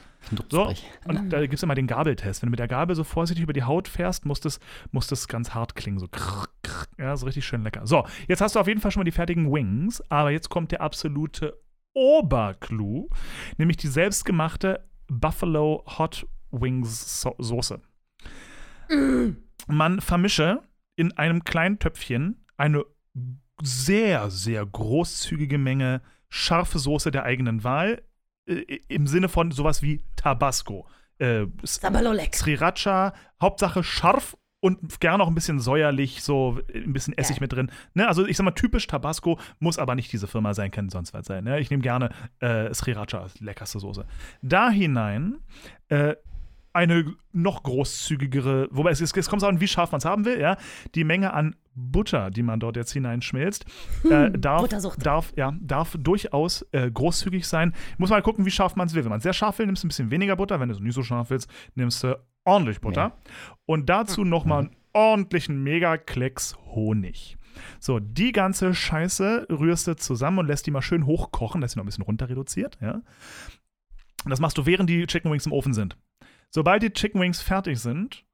So, und da gibt es immer den Gabeltest. Wenn du mit der Gabel so vorsichtig über die Haut fährst, muss das, muss das ganz hart klingen. So krr, krr, ja, so richtig schön lecker. So, jetzt hast du auf jeden Fall schon mal die fertigen Wings, aber jetzt kommt der absolute Oberclou, nämlich die selbstgemachte Buffalo Hot Wings so Soße. Man vermische in einem kleinen Töpfchen eine sehr, sehr großzügige Menge scharfe Soße der eigenen Wahl, äh, im Sinne von sowas wie Tabasco. Äh. Sriracha, Hauptsache scharf und gerne auch ein bisschen säuerlich, so ein bisschen Essig Geil. mit drin. Ne? Also ich sag mal, typisch Tabasco, muss aber nicht diese Firma sein, kann sonst was sein. Ne? Ich nehme gerne äh, Sriracha, als leckerste Soße. Da hinein äh, eine noch großzügigere, wobei es, es, es kommt auch an, wie scharf man es haben will, ja. Die Menge an Butter, die man dort jetzt hineinschmilzt, äh, darf, Buttersucht. darf, ja, darf durchaus äh, großzügig sein. Muss mal gucken, wie scharf man es will. Wenn man es sehr scharf will, nimmst du ein bisschen weniger Butter. Wenn du es nicht so scharf willst, nimmst du ordentlich Butter. Und dazu noch mal ordentlichen Megaklecks Honig. So, die ganze Scheiße rührst du zusammen und lässt die mal schön hochkochen, dass sie noch ein bisschen runter reduziert, ja. Und das machst du, während die Chicken Wings im Ofen sind. Sobald die Chicken Wings fertig sind,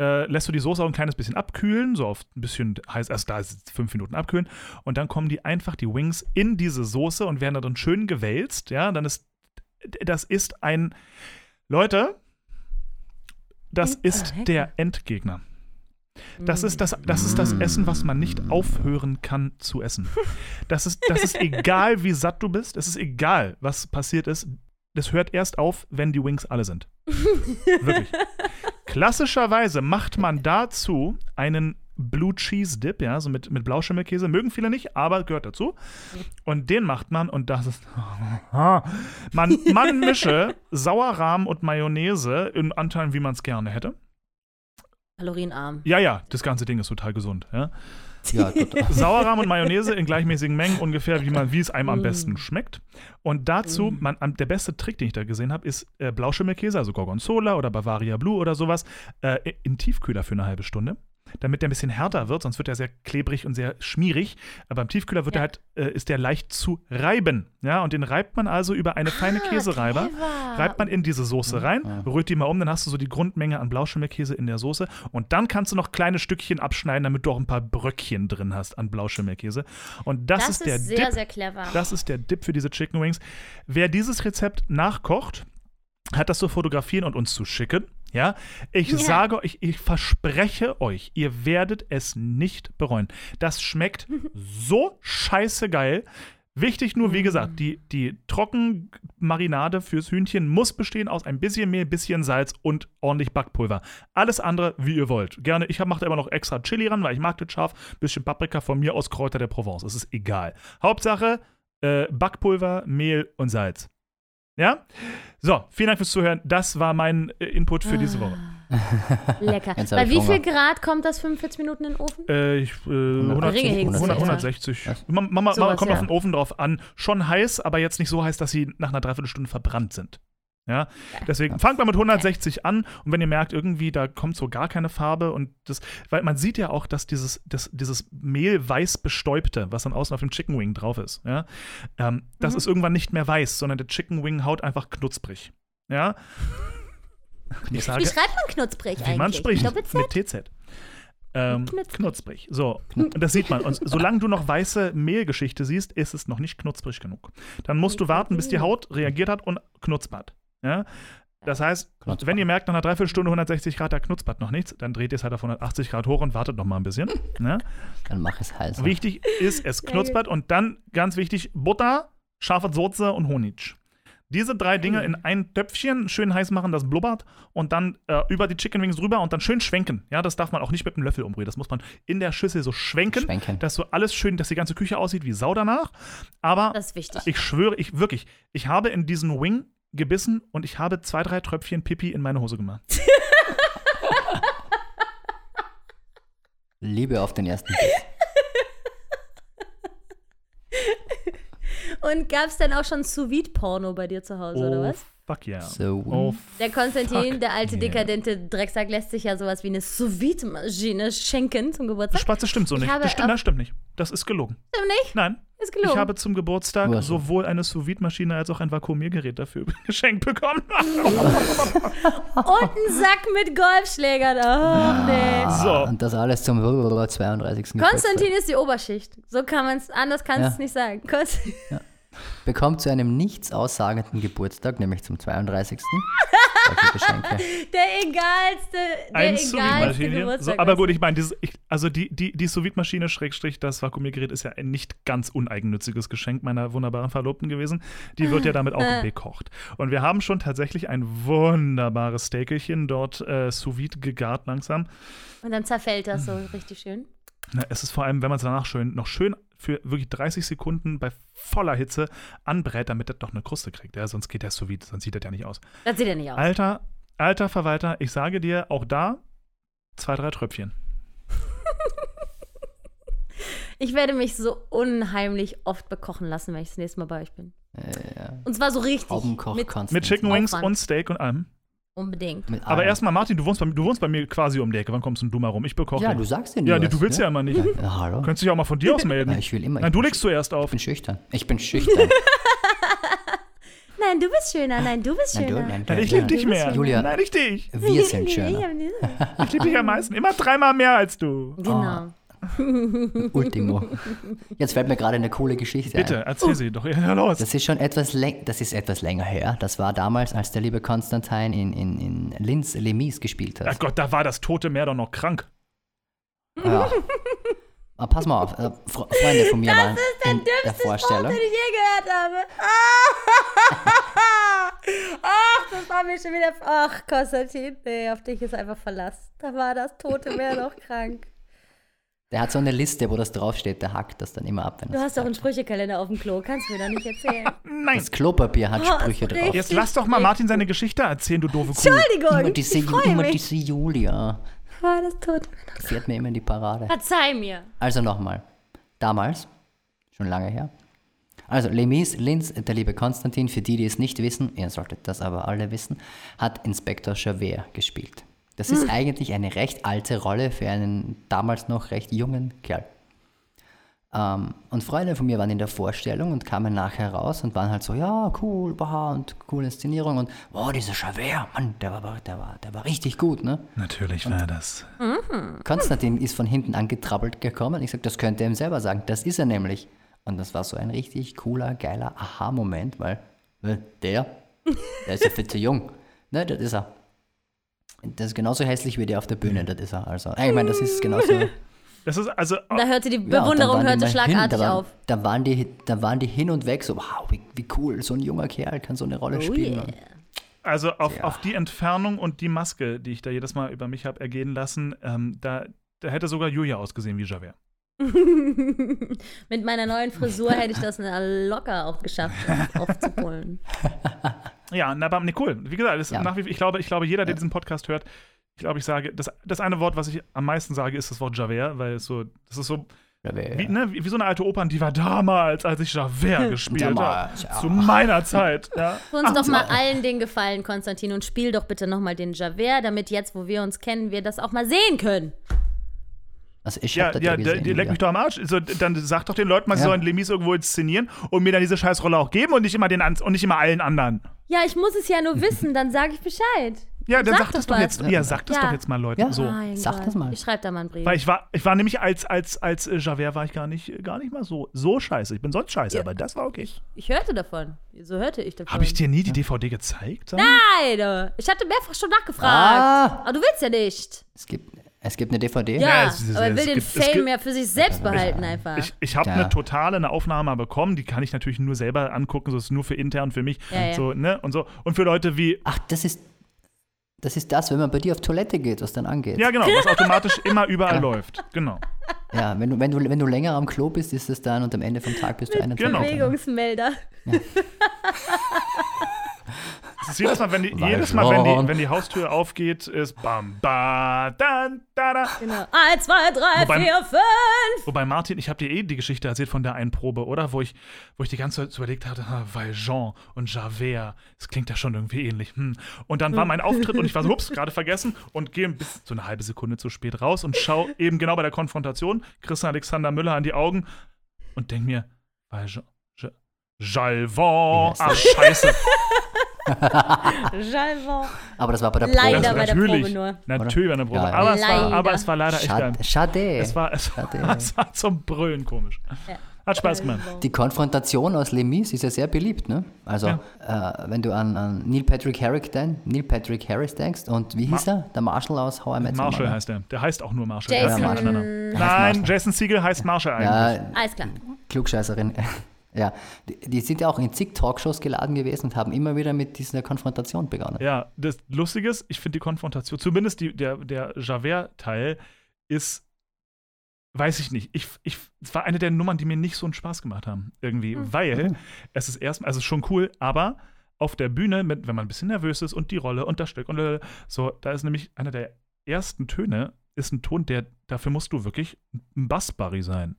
äh, lässt du die Soße auch ein kleines bisschen abkühlen, so auf ein bisschen heiß, erst da ist fünf Minuten abkühlen. Und dann kommen die einfach, die Wings, in diese Soße und werden dann schön gewälzt. Ja, dann ist, das ist ein, Leute, das ist der Endgegner. Das ist das, das ist das Essen, was man nicht aufhören kann zu essen. Das ist, das ist egal, wie satt du bist. Es ist egal, was passiert ist. Das hört erst auf, wenn die Wings alle sind. Wirklich. Klassischerweise macht man dazu einen Blue Cheese Dip, ja, so mit, mit Blauschimmelkäse. Mögen viele nicht, aber gehört dazu. Und den macht man, und das ist. man, man mische Sauerrahm und Mayonnaise in Anteilen, wie man es gerne hätte. Kalorienarm. Ja, ja, das ganze Ding ist total gesund. Ja. Ja. Sauerrahm und Mayonnaise in gleichmäßigen Mengen, ungefähr wie, man, wie es einem am Mm. besten schmeckt. Und dazu, Mm. man, der beste Trick, den ich da gesehen habe, ist äh, Blauschimmelkäse, also Gorgonzola oder Bavaria Blue oder sowas, äh, in Tiefkühler für eine halbe Stunde. Damit der ein bisschen härter wird, sonst wird er sehr klebrig und sehr schmierig. Aber im Tiefkühler wird Ja. er halt, äh, ist der leicht zu reiben. Ja, und den reibt man also über eine feine Ah, Käsereiber. clever. Reibt man in diese Soße rein, Ja. rührt die mal um, dann hast du so die Grundmenge an Blauschimmelkäse in der Soße und dann kannst du noch kleine Stückchen abschneiden, damit du auch ein paar Bröckchen drin hast an Blauschimmelkäse. Und das, Das, ist ist, der sehr, Dip. sehr clever. Das ist der Dip für diese Chicken Wings. Wer dieses Rezept nachkocht, hat das zu fotografieren und uns zu schicken. Ja, ich Ja. sage euch, ich verspreche euch, ihr werdet es nicht bereuen. Das schmeckt so scheiße geil. Wichtig nur, wie gesagt, die, die Trockenmarinade fürs Hühnchen muss bestehen aus ein bisschen Mehl, bisschen Salz und ordentlich Backpulver. Alles andere, wie ihr wollt. Gerne, ich mache da immer noch extra Chili ran, weil ich mag das scharf. Bisschen Paprika von mir aus Kräuter der Provence. Es ist egal. Hauptsache äh, Backpulver, Mehl und Salz. Ja? So, vielen Dank fürs Zuhören. Das war mein äh, Input für diese Woche. Lecker. Jetzt hab Bei wie Hunger. viel Grad kommt das 45 Minuten in den Ofen? Äh, ich, äh, 100, Ringe hingst 100, du, 160. Was? Mama, Mama, Sowas, kommt ja. auf den Ofen drauf an. Schon heiß, aber jetzt nicht so heiß, dass sie nach einer Dreiviertelstunde verbrannt sind. Ja, deswegen fangt mal mit 160 an und wenn ihr merkt, irgendwie da kommt so gar keine Farbe und das, weil man sieht ja auch, dass dieses, das, dieses Mehl weiß bestäubte, was dann außen auf dem Chicken Wing drauf ist, ja, ähm, das Mhm. ist irgendwann nicht mehr weiß, sondern der Chicken Wing haut einfach knusprig. Ja. Ich sage, Wie schreibt man knusprig eigentlich? wie man spricht. Doppel-Z? Mit TZ. Ähm, Knusprig. knusprig. So, und das sieht man. Und solange du noch weiße Mehlgeschichte siehst, ist es noch nicht knusprig genug. Dann musst du warten, bis die Haut reagiert hat und knuspert. Ja? Das heißt, Knuspert. wenn ihr merkt, nach einer Dreiviertelstunde 160 Grad, da knuspert noch nichts, dann dreht ihr es halt auf 180 Grad hoch und wartet noch mal ein bisschen. Ja? Dann mach es heiß. Wichtig ist, es knuspert und dann, ganz wichtig, Butter, scharfe Soße und Honig. Diese drei Dinge in ein Töpfchen schön heiß machen, das blubbert und dann äh, über die Chicken Wings rüber und dann schön schwenken. Ja, das darf man auch nicht mit einem Löffel umrühren. Das muss man in der Schüssel so schwenken, Schwenken. dass so alles schön, dass die ganze Küche aussieht wie Sau danach. Aber Das ist wichtig. ich schwöre, ich wirklich, ich habe in diesen Wing gebissen und ich habe zwei, drei Tröpfchen Pipi in meine Hose gemacht. Liebe auf den ersten Biss. Und gab es dann auch schon Sous-Vide-Porno bei dir zu Hause, oder Oh, was? Fuck yeah. So. Oh, Der Konstantin, fuck der alte yeah. dekadente Drecksack, lässt sich ja sowas wie eine Sous-Vide-Maschine schenken zum Geburtstag. Spaß, das stimmt so Ich nicht. Das stimmt, das stimmt nicht. Das ist gelogen. Stimmt nicht? Nein, Ist gelogen. Ich habe zum Geburtstag Was? sowohl eine Sous-Vide-Maschine als auch ein Vakuumiergerät dafür geschenkt bekommen. Und einen Sack mit Golfschlägern. Oh, nee. So. Und das alles zum 32. Konstantin ist die Oberschicht. So kann man es, anders kannst du Ja. es nicht sagen. Konst Bekommt zu einem nichts aussagenden Geburtstag, nämlich zum 32. solche Geschenke. der egalste, der ein egalste. Geburtstag. So, aber gut, ich meine, also die, die, die Sous-Vide-Maschine, Schrägstrich, das Vakuumiergerät ist ja ein nicht ganz uneigennütziges Geschenk meiner wunderbaren Verlobten gewesen. Die wird ja damit auch Äh. bekocht. Und wir haben schon tatsächlich ein wunderbares Steakelchen dort äh, Sous-Vide gegart langsam. Und dann zerfällt das so richtig schön. Na, es ist vor allem, wenn man es danach schön, noch schön für wirklich 30 Sekunden bei voller Hitze anbrät, damit das doch eine Kruste kriegt. Ja? Sonst geht der Sous-Vide, sonst sieht das ja nicht aus. Das sieht ja nicht aus. Alter, alter Verwalter, ich sage dir, auch da zwei, drei Tröpfchen. Ich werde mich so unheimlich oft bekochen lassen, wenn ich das nächste Mal bei euch bin. Äh, ja. Und zwar so richtig. Mit, Mit Chicken. Wings Aufwand. und Steak und allem. Unbedingt. Mit Aber erstmal, Martin, du wohnst, bei, mir- du wohnst bei mir quasi um die Ecke. Wann kommst denn du mal rum? Ich bekoche. Ja, du sagst ja nie Ja, nee, was, du willst ja, immer nicht. Ja, hallo. Könntest dich auch mal von dir aus melden. Ja, ich will immer. Nein, ich du legst zuerst auf. Ich bin schüchtern. Ich bin schüchtern. Nein, du bist schöner. Nein, du bist Nein, du, schöner. nein, Nein, ich ja. liebe dich mehr. Julia. Nein, nicht dich. Wir sind schöner. Ich liebe dich am meisten. Immer dreimal mehr als du. Genau. Ultimo. Jetzt fällt mir gerade eine coole Geschichte Bitte, ein. erzähl sie doch. Ja, los. Das ist schon etwas, läng das ist etwas länger her. Das war damals, als der liebe Konstantin in, in, in Linz Lemis gespielt Ach hat. Gott, da war das tote Meer doch noch krank. Ja. Aber pass mal auf, äh, Fre Freunde von mir waren in der Vorstellung. den ich je gehört habe. Ach, das war mir schon wieder. Ach, Konstantin, nee, auf dich ist einfach Verlass. Da war das tote Meer noch krank. Der hat so eine Liste, wo das draufsteht, der hackt das dann immer ab. Wenn Du hast doch einen Sprüchekalender auf dem Klo. Kannst du mir doch nicht erzählen. Nein. das Klopapier hat Oh, Sprüche drauf. Jetzt lass doch mal Martin seine Geschichte erzählen, du doofe Kuh. Immer Entschuldigung, diese, ich freue immer mich. diese Julia. War das tote Fährt mir immer in die Parade. Verzeih mir. Also nochmal. Damals, schon lange her. Also Lemis Linz, der liebe Konstantin, für die, die es nicht wissen, ihr solltet das aber alle wissen, hat Inspektor Javert gespielt. Das ist eigentlich eine recht alte Rolle für einen damals noch recht jungen Kerl. Ähm, und Freunde von mir waren in der Vorstellung und kamen nachher raus und waren halt so, ja, cool, wow, und coole Inszenierung und wow, dieser Javert, Mann, der war, der war, der war richtig gut, ne? Natürlich war das. Konstantin ist von hinten angetrabbelt gekommen. Ich sag, das könnte er ihm selber sagen. Das ist er nämlich. Und das war so ein richtig cooler, geiler Aha-Moment, weil äh, der, der ist ja viel zu jung. Ne, das ist er. Das ist genauso hässlich wie der auf der Bühne, das ist er. Also, ich meine, das ist genauso. Das ist also. Da hörte die Ja, Bewunderung die hörte hin, schlagartig da waren, auf. Da waren, die, da waren die hin und weg, so, wow, wie, wie cool, so ein junger Kerl kann so eine Rolle Oh spielen. yeah. Also auf, Ja. auf die Entfernung und die Maske, die ich da jedes Mal über mich habe ergehen lassen, ähm, da, da hätte sogar Julia ausgesehen wie Javert. Mit meiner neuen Frisur hätte ich das locker auch geschafft, aufzuholen. Ja, na, aber nee, cool. Wie gesagt, das ist Ja. nach wie, ich, glaube, ich glaube, jeder, der diesen Podcast hört, ich glaube, ich sage, das, das eine Wort, was ich am meisten sage, ist das Wort Javert, weil es so, das ist so, Javert, wie, ja. ne, wie, wie so eine alte Opern, die war damals, als ich Javert gespielt habe. Ja. Zu meiner Zeit. Ja. Tu uns doch mal allen den Gefallen, Konstantin, und spiel doch bitte nochmal den Javert, damit jetzt, wo wir uns kennen, wir das auch mal sehen können. Also ich Ja, hab das ja, ja der, gesehen. leck Julia. mich doch am Arsch. So, dann sag doch den Leuten mal, sie Ja. sollen Lemis irgendwo inszenieren und mir dann diese Scheißrolle auch geben und nicht immer den und nicht immer allen anderen. Ja, ich muss es ja nur wissen, dann sage ich Bescheid. Ja, dann Sag sag, das doch was. jetzt. Ja, sag das Ja. doch jetzt mal Leuten Ja. so. Mein Sag Gott. das mal. Ich schreibe da mal einen Brief. Weil ich war, ich war nämlich als, als, als äh, Javert war ich gar nicht, gar nicht mal so, so scheiße. Ich bin sonst scheiße, Ja. aber das war okay. Ich hörte davon. So hörte ich davon. Habe ich dir nie die DVD gezeigt? Sag? Nein, äh, ich hatte mehrfach schon nachgefragt. Ah. Aber du willst ja nicht. Es gibt, es gibt eine DVD. Ja, Ja, es- es- aber er will den gibt- Fame gibt- ja für sich selbst behalten einfach. Ich, ich habe Ja. eine totale eine Aufnahme bekommen, die kann ich natürlich nur selber angucken, so ist nur für intern für mich. Ja, ja. So, ne? Und so. Und für Leute wie, Ach, das ist, das ist das, wenn man bei dir auf Toilette geht, was dann angeht. ja genau, was automatisch immer überall läuft. Genau. Ja, wenn du, wenn, du, wenn du länger am Klo bist, ist es dann und am Ende vom Tag bist du 21. Genau. Bewegungsmelder. Das ist jedes Mal, wenn die, Weil jedes Mal, wenn die, wenn die Haustür aufgeht, ist bam, ba, dan, da, da. Genau. Eins, zwei, drei, Wobei- vier, fünf. Wobei, Martin, ich habe dir eh die Geschichte erzählt von der einen Probe, oder? Wo ich, wo ich die ganze Zeit überlegt hatte, ah, Valjean und Javert, das klingt ja schon irgendwie ähnlich. Hm. Und dann war mein Auftritt und ich war so, ups, gerade vergessen und gehe bis so eine halbe Sekunde zu spät raus und schau eben genau bei der Konfrontation Christian Alexander Müller an die Augen und denk mir, Valjean, Ja- Jalvon, Ja, ach scheiße. Jalvon. Aber das war bei der Leider Probe. bei der natürlich, Probe nur. Natürlich bei der Probe. Ja, ja. Aber, es war, Leider. aber es war leider echt geil. Schade. Schade. Es war, es, Schade. es war zum Brüllen komisch. Ja. Hat Spaß gemacht. Die Konfrontation aus Les Mis ist ja sehr beliebt, ne? Also, äh, wenn du an, an Neil Patrick Harris Neil Patrick Harris denkst und wie hieß er? Der Marshall aus How I Met Your Marshall heißt er. Der heißt auch nur Marshall. Jason. Ja, Marshall. Nein, Marshall. Jason Siegel heißt Marshall eigentlich. Ja, Alles klar. Klugscheißerin. Ja, die, die sind ja auch in zig Talkshows geladen gewesen und haben immer wieder mit dieser Konfrontation begonnen. Ja, das Lustige ist, ich finde die Konfrontation, zumindest die, der, der Javert-Teil, ist, weiß ich nicht, ich, ich, es war eine der Nummern, die mir nicht so einen Spaß gemacht haben, irgendwie, weil es ist erstmal, also es ist schon cool, aber auf der Bühne, mit, wenn man ein bisschen nervös ist und die Rolle und das Stück und äh, so, da ist nämlich einer der ersten Töne, ist ein Ton, der dafür musst du wirklich ein Bassbarry sein.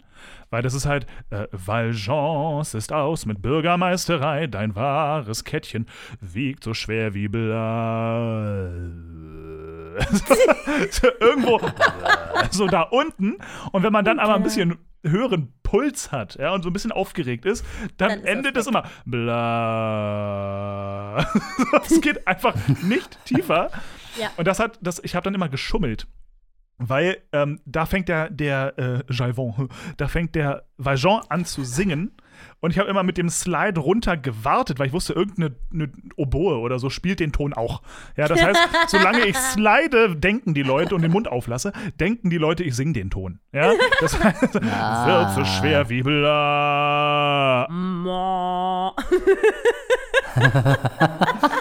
Weil das ist halt, äh, Valjeance ist aus mit Bürgermeisterei, dein wahres Kettchen wiegt so schwer wie Bla. irgendwo so da unten. Und wenn man dann aber ein bisschen höheren Puls hat ja, und so ein bisschen aufgeregt ist, dann, Dann ist endet das es immer bla. Es geht einfach nicht tiefer. Ja. Und das hat, das, ich habe dann immer geschummelt. Weil ähm, da fängt der, der äh, Jaivon, da fängt der Valjean an zu singen. Und ich habe immer mit dem Slide runter gewartet, weil ich wusste, irgendeine eine Oboe oder so spielt den Ton auch. Ja, das heißt, solange ich slide, denken die Leute und den Mund auflasse, denken die Leute, ich singe den Ton. Ja, das heißt, wird so schwer wie bla.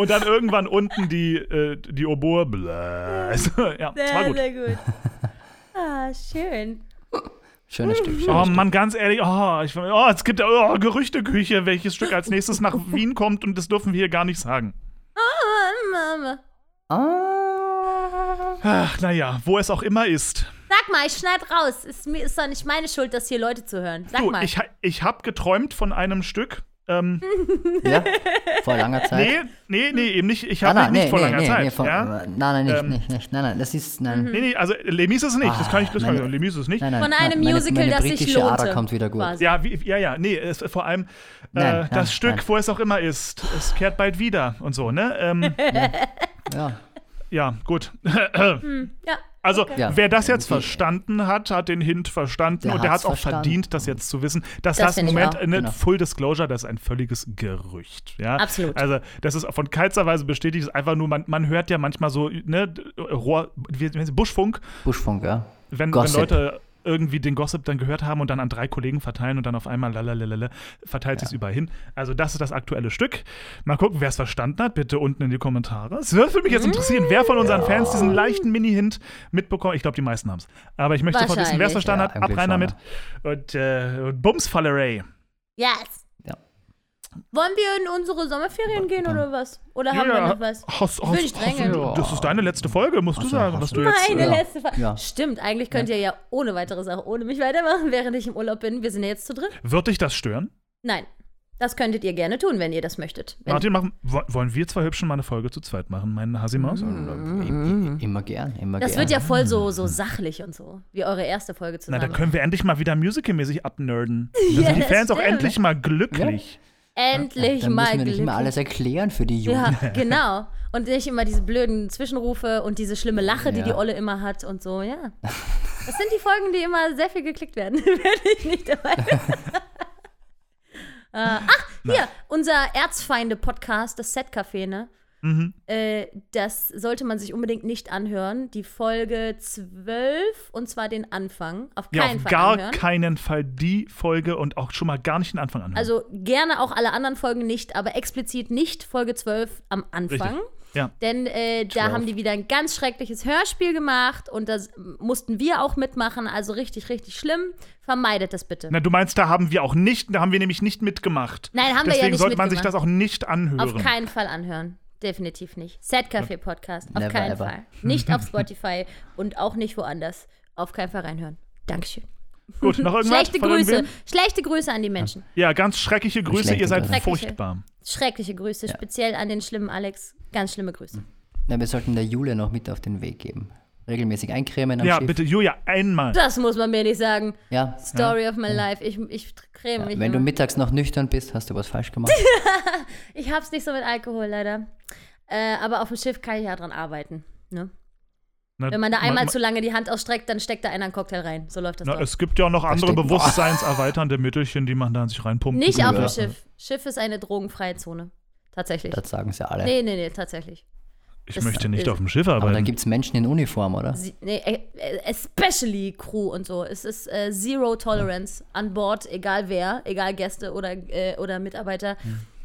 Und dann irgendwann unten die, äh, die Oboe. Bla. Also, ja, Sehr, gut. sehr gut. Ah, schön. Schönes Stück. Schönes Oh Stück. Mann, ganz ehrlich, oh, ich, oh es gibt oh, Gerüchteküche, welches Stück als nächstes nach Wien kommt und das dürfen wir hier gar nicht sagen. Ah, Mama. Ah. Ach, naja, wo es auch immer ist. Sag mal, ich schneid raus. Ist, mir- ist doch nicht meine Schuld, dass hier Leute zuhören. Sag Du, mal. ich, ich habe geträumt von einem Stück. Ähm, Ja, vor langer Zeit. nee, nee, nee, eben nicht. Ich Ah, habe nein, nicht nee, vor nee, langer nee, Zeit. nee, von, ja? Nein, nein, nicht, Ähm, nicht, nicht. Nein, nein, das ist, nein. Nee, nee, also Lemis ist es nicht. das kann ich, das kann ich Ah, meine- Lemis ist es nicht. Nein, nein, Von einem meine, Musical, meine das sich lohnte. Ader kommt wieder gut. quasi. Ja, wie, ja, ja, nee, es, vor allem äh, Nein, das Stück, nein. wo es auch immer ist, es kehrt bald wieder und so, ne? Ähm, Ja. ja, gut. Ja. Also, Ja. wer das jetzt Okay. verstanden hat, hat den Hint verstanden Der und der hat es auch verstanden. verdient, das jetzt zu wissen. Das, Das heißt im Moment, eine Genau. Full Disclosure, das ist ein völliges Gerücht. Ja? Absolut. Also, das ist von keinster Weise bestätigt, ist einfach nur, man, man hört ja manchmal so, ne, Rohr, wie, wie, Buschfunk, Buschfunk, ja. wenn, wenn. Leute irgendwie den Gossip dann gehört haben und dann an drei Kollegen verteilen und dann auf einmal lalalala, verteilt sich überall hin. Also das ist das aktuelle Stück. Mal gucken, wer es verstanden hat, bitte unten in die Kommentare. Es würde mich jetzt interessieren, wer von unseren Fans diesen leichten Mini-Hint mitbekommen. Ich glaube, die meisten haben es. Aber ich möchte sofort wissen, wer es verstanden Ja, hat. Ab rein damit. Und, äh, und Bumsfallerei. Yes. Wollen wir in unsere Sommerferien gehen oder was? Oder haben Ja, wir noch was? Hast, Ich will hast, nicht hast, drängeln. du- das ist deine letzte Folge, musst du Ach so, sagen, hast was du- du jetzt. Meine Ja. letzte Frage. Ja. Stimmt, eigentlich könnt ihr ja ohne weitere Sache ohne mich weitermachen, während ich im Urlaub bin. Wir sind ja jetzt zu dritt. wird dich das stören? Nein. Das könntet ihr gerne tun, wenn ihr das möchtet. Wenn Martin, machen, wo- wollen wir zwei Hübschen mal eine Folge zu zweit machen, mein Hasimaus? I- i- Immer gern, immer das gern. wird ja voll so, so sachlich und so, wie eure erste Folge Na, zusammen. dann können wir endlich mal wieder musicalmäßig abnerden. Dann sind die Fans auch endlich mal glücklich. Endlich Dann mal müssen wir nicht mehr glücklich. alles erklären für die Ja, Jugend. genau. Und nicht immer diese blöden Zwischenrufe und diese schlimme Lache, die Ja. die Olle immer hat und so, ja. Das sind die Folgen, die immer sehr viel geklickt werden, wenn ich nicht dabei bin. äh, ach, hier, unser Erzfeinde-Podcast, das Set-Café, ne? Mhm. Äh, das sollte man sich unbedingt nicht anhören. Die Folge 12, und zwar den Anfang. Auf Ja, keinen auf Fall gar anhören. keinen Fall die Folge und auch schon mal gar nicht den Anfang anhören. Also gerne auch alle anderen Folgen nicht, aber explizit nicht Folge 12 am Anfang. Richtig. Ja. Denn äh, da 12. haben die wieder ein ganz schreckliches Hörspiel gemacht und das mussten wir auch mitmachen, also richtig, richtig schlimm. Vermeidet das bitte. Na, du meinst, da haben wir auch nicht, da haben wir nämlich nicht mitgemacht. Nein, haben wir ja Deswegen nicht sollte man sich das auch nicht anhören. Auf keinen Fall anhören. Definitiv nicht. Set Café Podcast. Auf Never keinen ever. Fall. Nicht auf Spotify und auch nicht woanders. Auf keinen Fall reinhören. Dankeschön. Gut, noch irgendwas? Schlechte Grüße. Schlechte Grüße an die Menschen. Ja, ganz schreckliche Grüße, Schlechte ihr seid Grüße. furchtbar. Schreckliche Grüße, speziell an den schlimmen Alex. Ganz schlimme Grüße. Na, wir sollten der Julia noch mit auf den Weg geben. Regelmäßig eincremen am Ja, Schiff. bitte, Julia, einmal. Das muss man mir nicht sagen. Ja. Story of my life. Ich, ich creme mich. Wenn du immer. mittags noch nüchtern bist, hast du was falsch gemacht. Ich hab's nicht so mit Alkohol, leider. Äh, aber auf dem Schiff kann ich ja dran arbeiten. Ne? Na, Wenn man da ma- einmal ma- zu lange die Hand ausstreckt, dann steckt da einer einen Cocktail rein. So läuft das Na, es gibt ja auch noch andere bewusstseinserweiternde Mittelchen, die man da an sich reinpumpt. Nicht auf dem Ja. Schiff. Schiff ist eine drogenfreie Zone. Tatsächlich. Das sagen sie alle. Nee, nee, nee, tatsächlich. Ich das möchte nicht ist- auf dem Schiff Aber da arbeiten. gibt es Menschen in Uniform, oder? Sie, nee, äh, äh, especially Crew und so. Es ist äh, Zero Tolerance an Bord, egal wer, egal Gäste oder, äh, oder Mitarbeiter.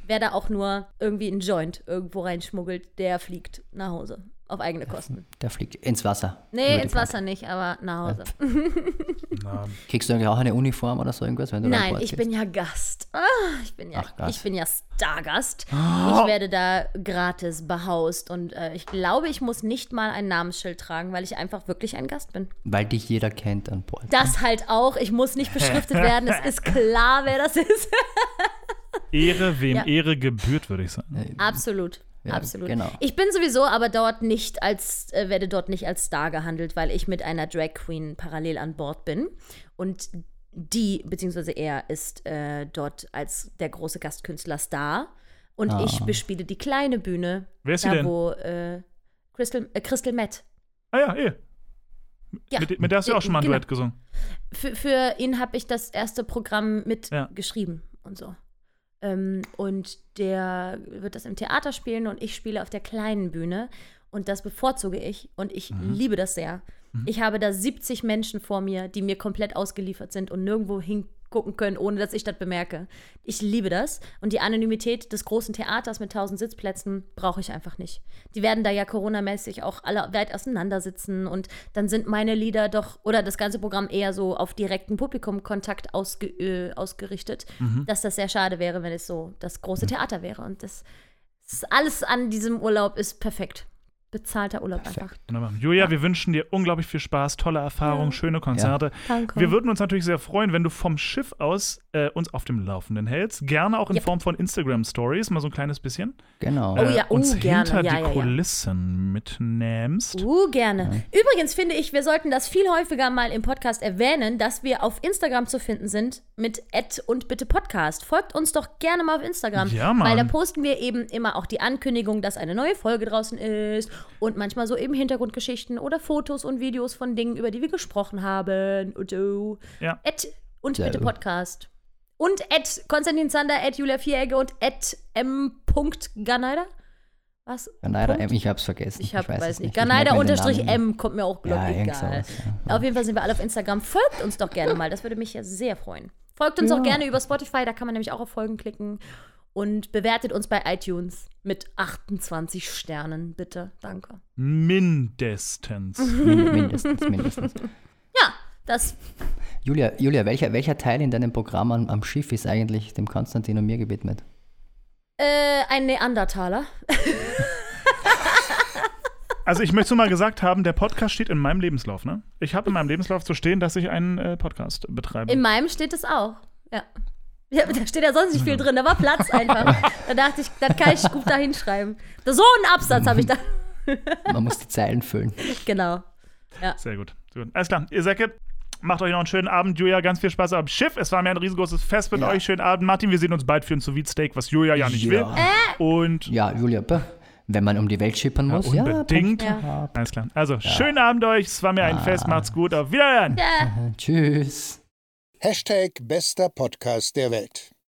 Wer da auch nur irgendwie einen Joint irgendwo reinschmuggelt, der fliegt nach Hause. Auf eigene Kosten. Der fliegt ins Wasser. Nee, ins Wasser nicht, aber nach Hause. Na, Kriegst du eigentlich auch eine Uniform oder so irgendwas, wenn du Nein, ich gehst? bin ja Gast. Ah, ich bin ja, Ach, Gast. ich bin ja Stargast. Ich werde da gratis behaust und äh, ich glaube, ich muss nicht mal ein Namensschild tragen, weil ich einfach wirklich ein Gast bin. Weil dich jeder kennt an Bord. Das halt auch. Ich muss nicht beschriftet werden. Es ist klar, wer das ist. Ehre, wem Ja. Ehre gebührt, würde ich sagen. Absolut. Ja, Absolut. genau. Ich bin sowieso aber dort nicht als, äh, werde dort nicht als Star gehandelt, weil ich mit einer Drag Queen parallel an Bord bin. Und die, beziehungsweise er ist äh, dort als der große Gastkünstler Star. Und Ah. ich bespiele die kleine Bühne. Wer ist sie da, denn? wo äh, Crystal, äh, Crystal Matt. Ah ja, eh. Ja. Mit, mit der hast du Ja, auch schon mal ein genau. Duett gesungen. Für, für ihn habe ich das erste Programm Ja. mitgeschrieben und so. Ähm, und der wird das im Theater spielen und ich spiele auf der kleinen Bühne. Und das bevorzuge ich und ich Mhm. liebe das sehr. Ich habe da 70 Menschen vor mir, die mir komplett ausgeliefert sind und nirgendwo hingucken können, ohne dass ich das bemerke. Ich liebe das. Und die Anonymität des großen Theaters mit 1000 Sitzplätzen brauche ich einfach nicht. Die werden da ja coronamäßig auch alle weit auseinandersitzen und dann sind meine Lieder doch, oder das ganze Programm eher so auf direkten Publikumkontakt ausge, äh, ausgerichtet, dass das sehr schade wäre, wenn es so das große Theater wäre. Und das, das alles an diesem Urlaub ist perfekt. Bezahlter Urlaub einfach. Wunderbar. Julia, wir wünschen dir unglaublich viel Spaß, tolle Erfahrungen, schöne Konzerte. Danke. Wir würden uns natürlich sehr freuen, wenn du vom Schiff aus äh, uns auf dem Laufenden hältst. Gerne auch in. Form von Instagram-Stories, mal so ein kleines bisschen. Genau. Oh ja, oh, uns gerne. hinter Ja, die ja, ja. Kulissen mitnimmst. Uh, gerne. Übrigens finde ich, wir sollten das viel häufiger mal im Podcast erwähnen, dass wir auf Instagram zu finden sind mit Ed und bitte Podcast. Folgt uns doch gerne mal auf Instagram. Ja, Mann. Weil da posten wir eben immer auch die Ankündigung, dass eine neue Folge draußen ist und manchmal so eben Hintergrundgeschichten oder Fotos und Videos von Dingen, über die wir gesprochen haben. Und so. Ja. Ed und bitte. Podcast. Und Ed Konstantin Zander, Ed Julia Vieregge und Ed M. Ganeider. Was? Leider, Punkt? ich hab's vergessen. Ich, hab, weiß, es nicht. Ich Ganeider unterstrich M kommt mir auch, glaub Ja, ich, egal. ja. Auf jeden Fall sind wir alle auf Instagram. Folgt uns doch gerne mal. Das würde mich ja sehr freuen. Folgt uns Ja. auch gerne über Spotify. Da kann man nämlich auch auf Folgen klicken. Und bewertet uns bei iTunes mit 28 Sternen, bitte. Danke. Mindestens. Min- Mindestens, mindestens. Ja, das. Julia, Julia welcher, welcher Teil in deinem Programm am, am Schiff ist eigentlich dem Konstantin und mir gewidmet? Äh, ein Neandertaler. Also ich möchte mal gesagt haben, der Podcast steht in meinem Lebenslauf, ne? Ich habe in meinem Lebenslauf zu stehen, dass ich einen äh, Podcast betreibe. In meinem steht es auch. Ja. Ja. Da steht ja sonst nicht viel drin. Da war Platz einfach. Da dachte ich, das kann ich gut da hinschreiben. So einen Absatz habe ich da. Man muss die Zeilen füllen. Genau. Sehr gut. Sehr gut. Alles klar, ihr Säcke, macht euch noch einen schönen Abend. Julia, ganz viel Spaß am Schiff. Es war mir ein riesengroßes Fest mit Ja. euch. Schönen Abend. Martin, wir sehen uns bald für ein sous steak was Julia ja nicht Ja. will. Und Ja, Julia, wenn man um die Welt schippern muss, ja, unbedingt. Ja. Alles klar. Also, schönen Abend euch. Es war mir ein Fest. Macht's gut. Auf Wiedersehen. Ja. Tschüss. Hashtag bester Podcast der Welt.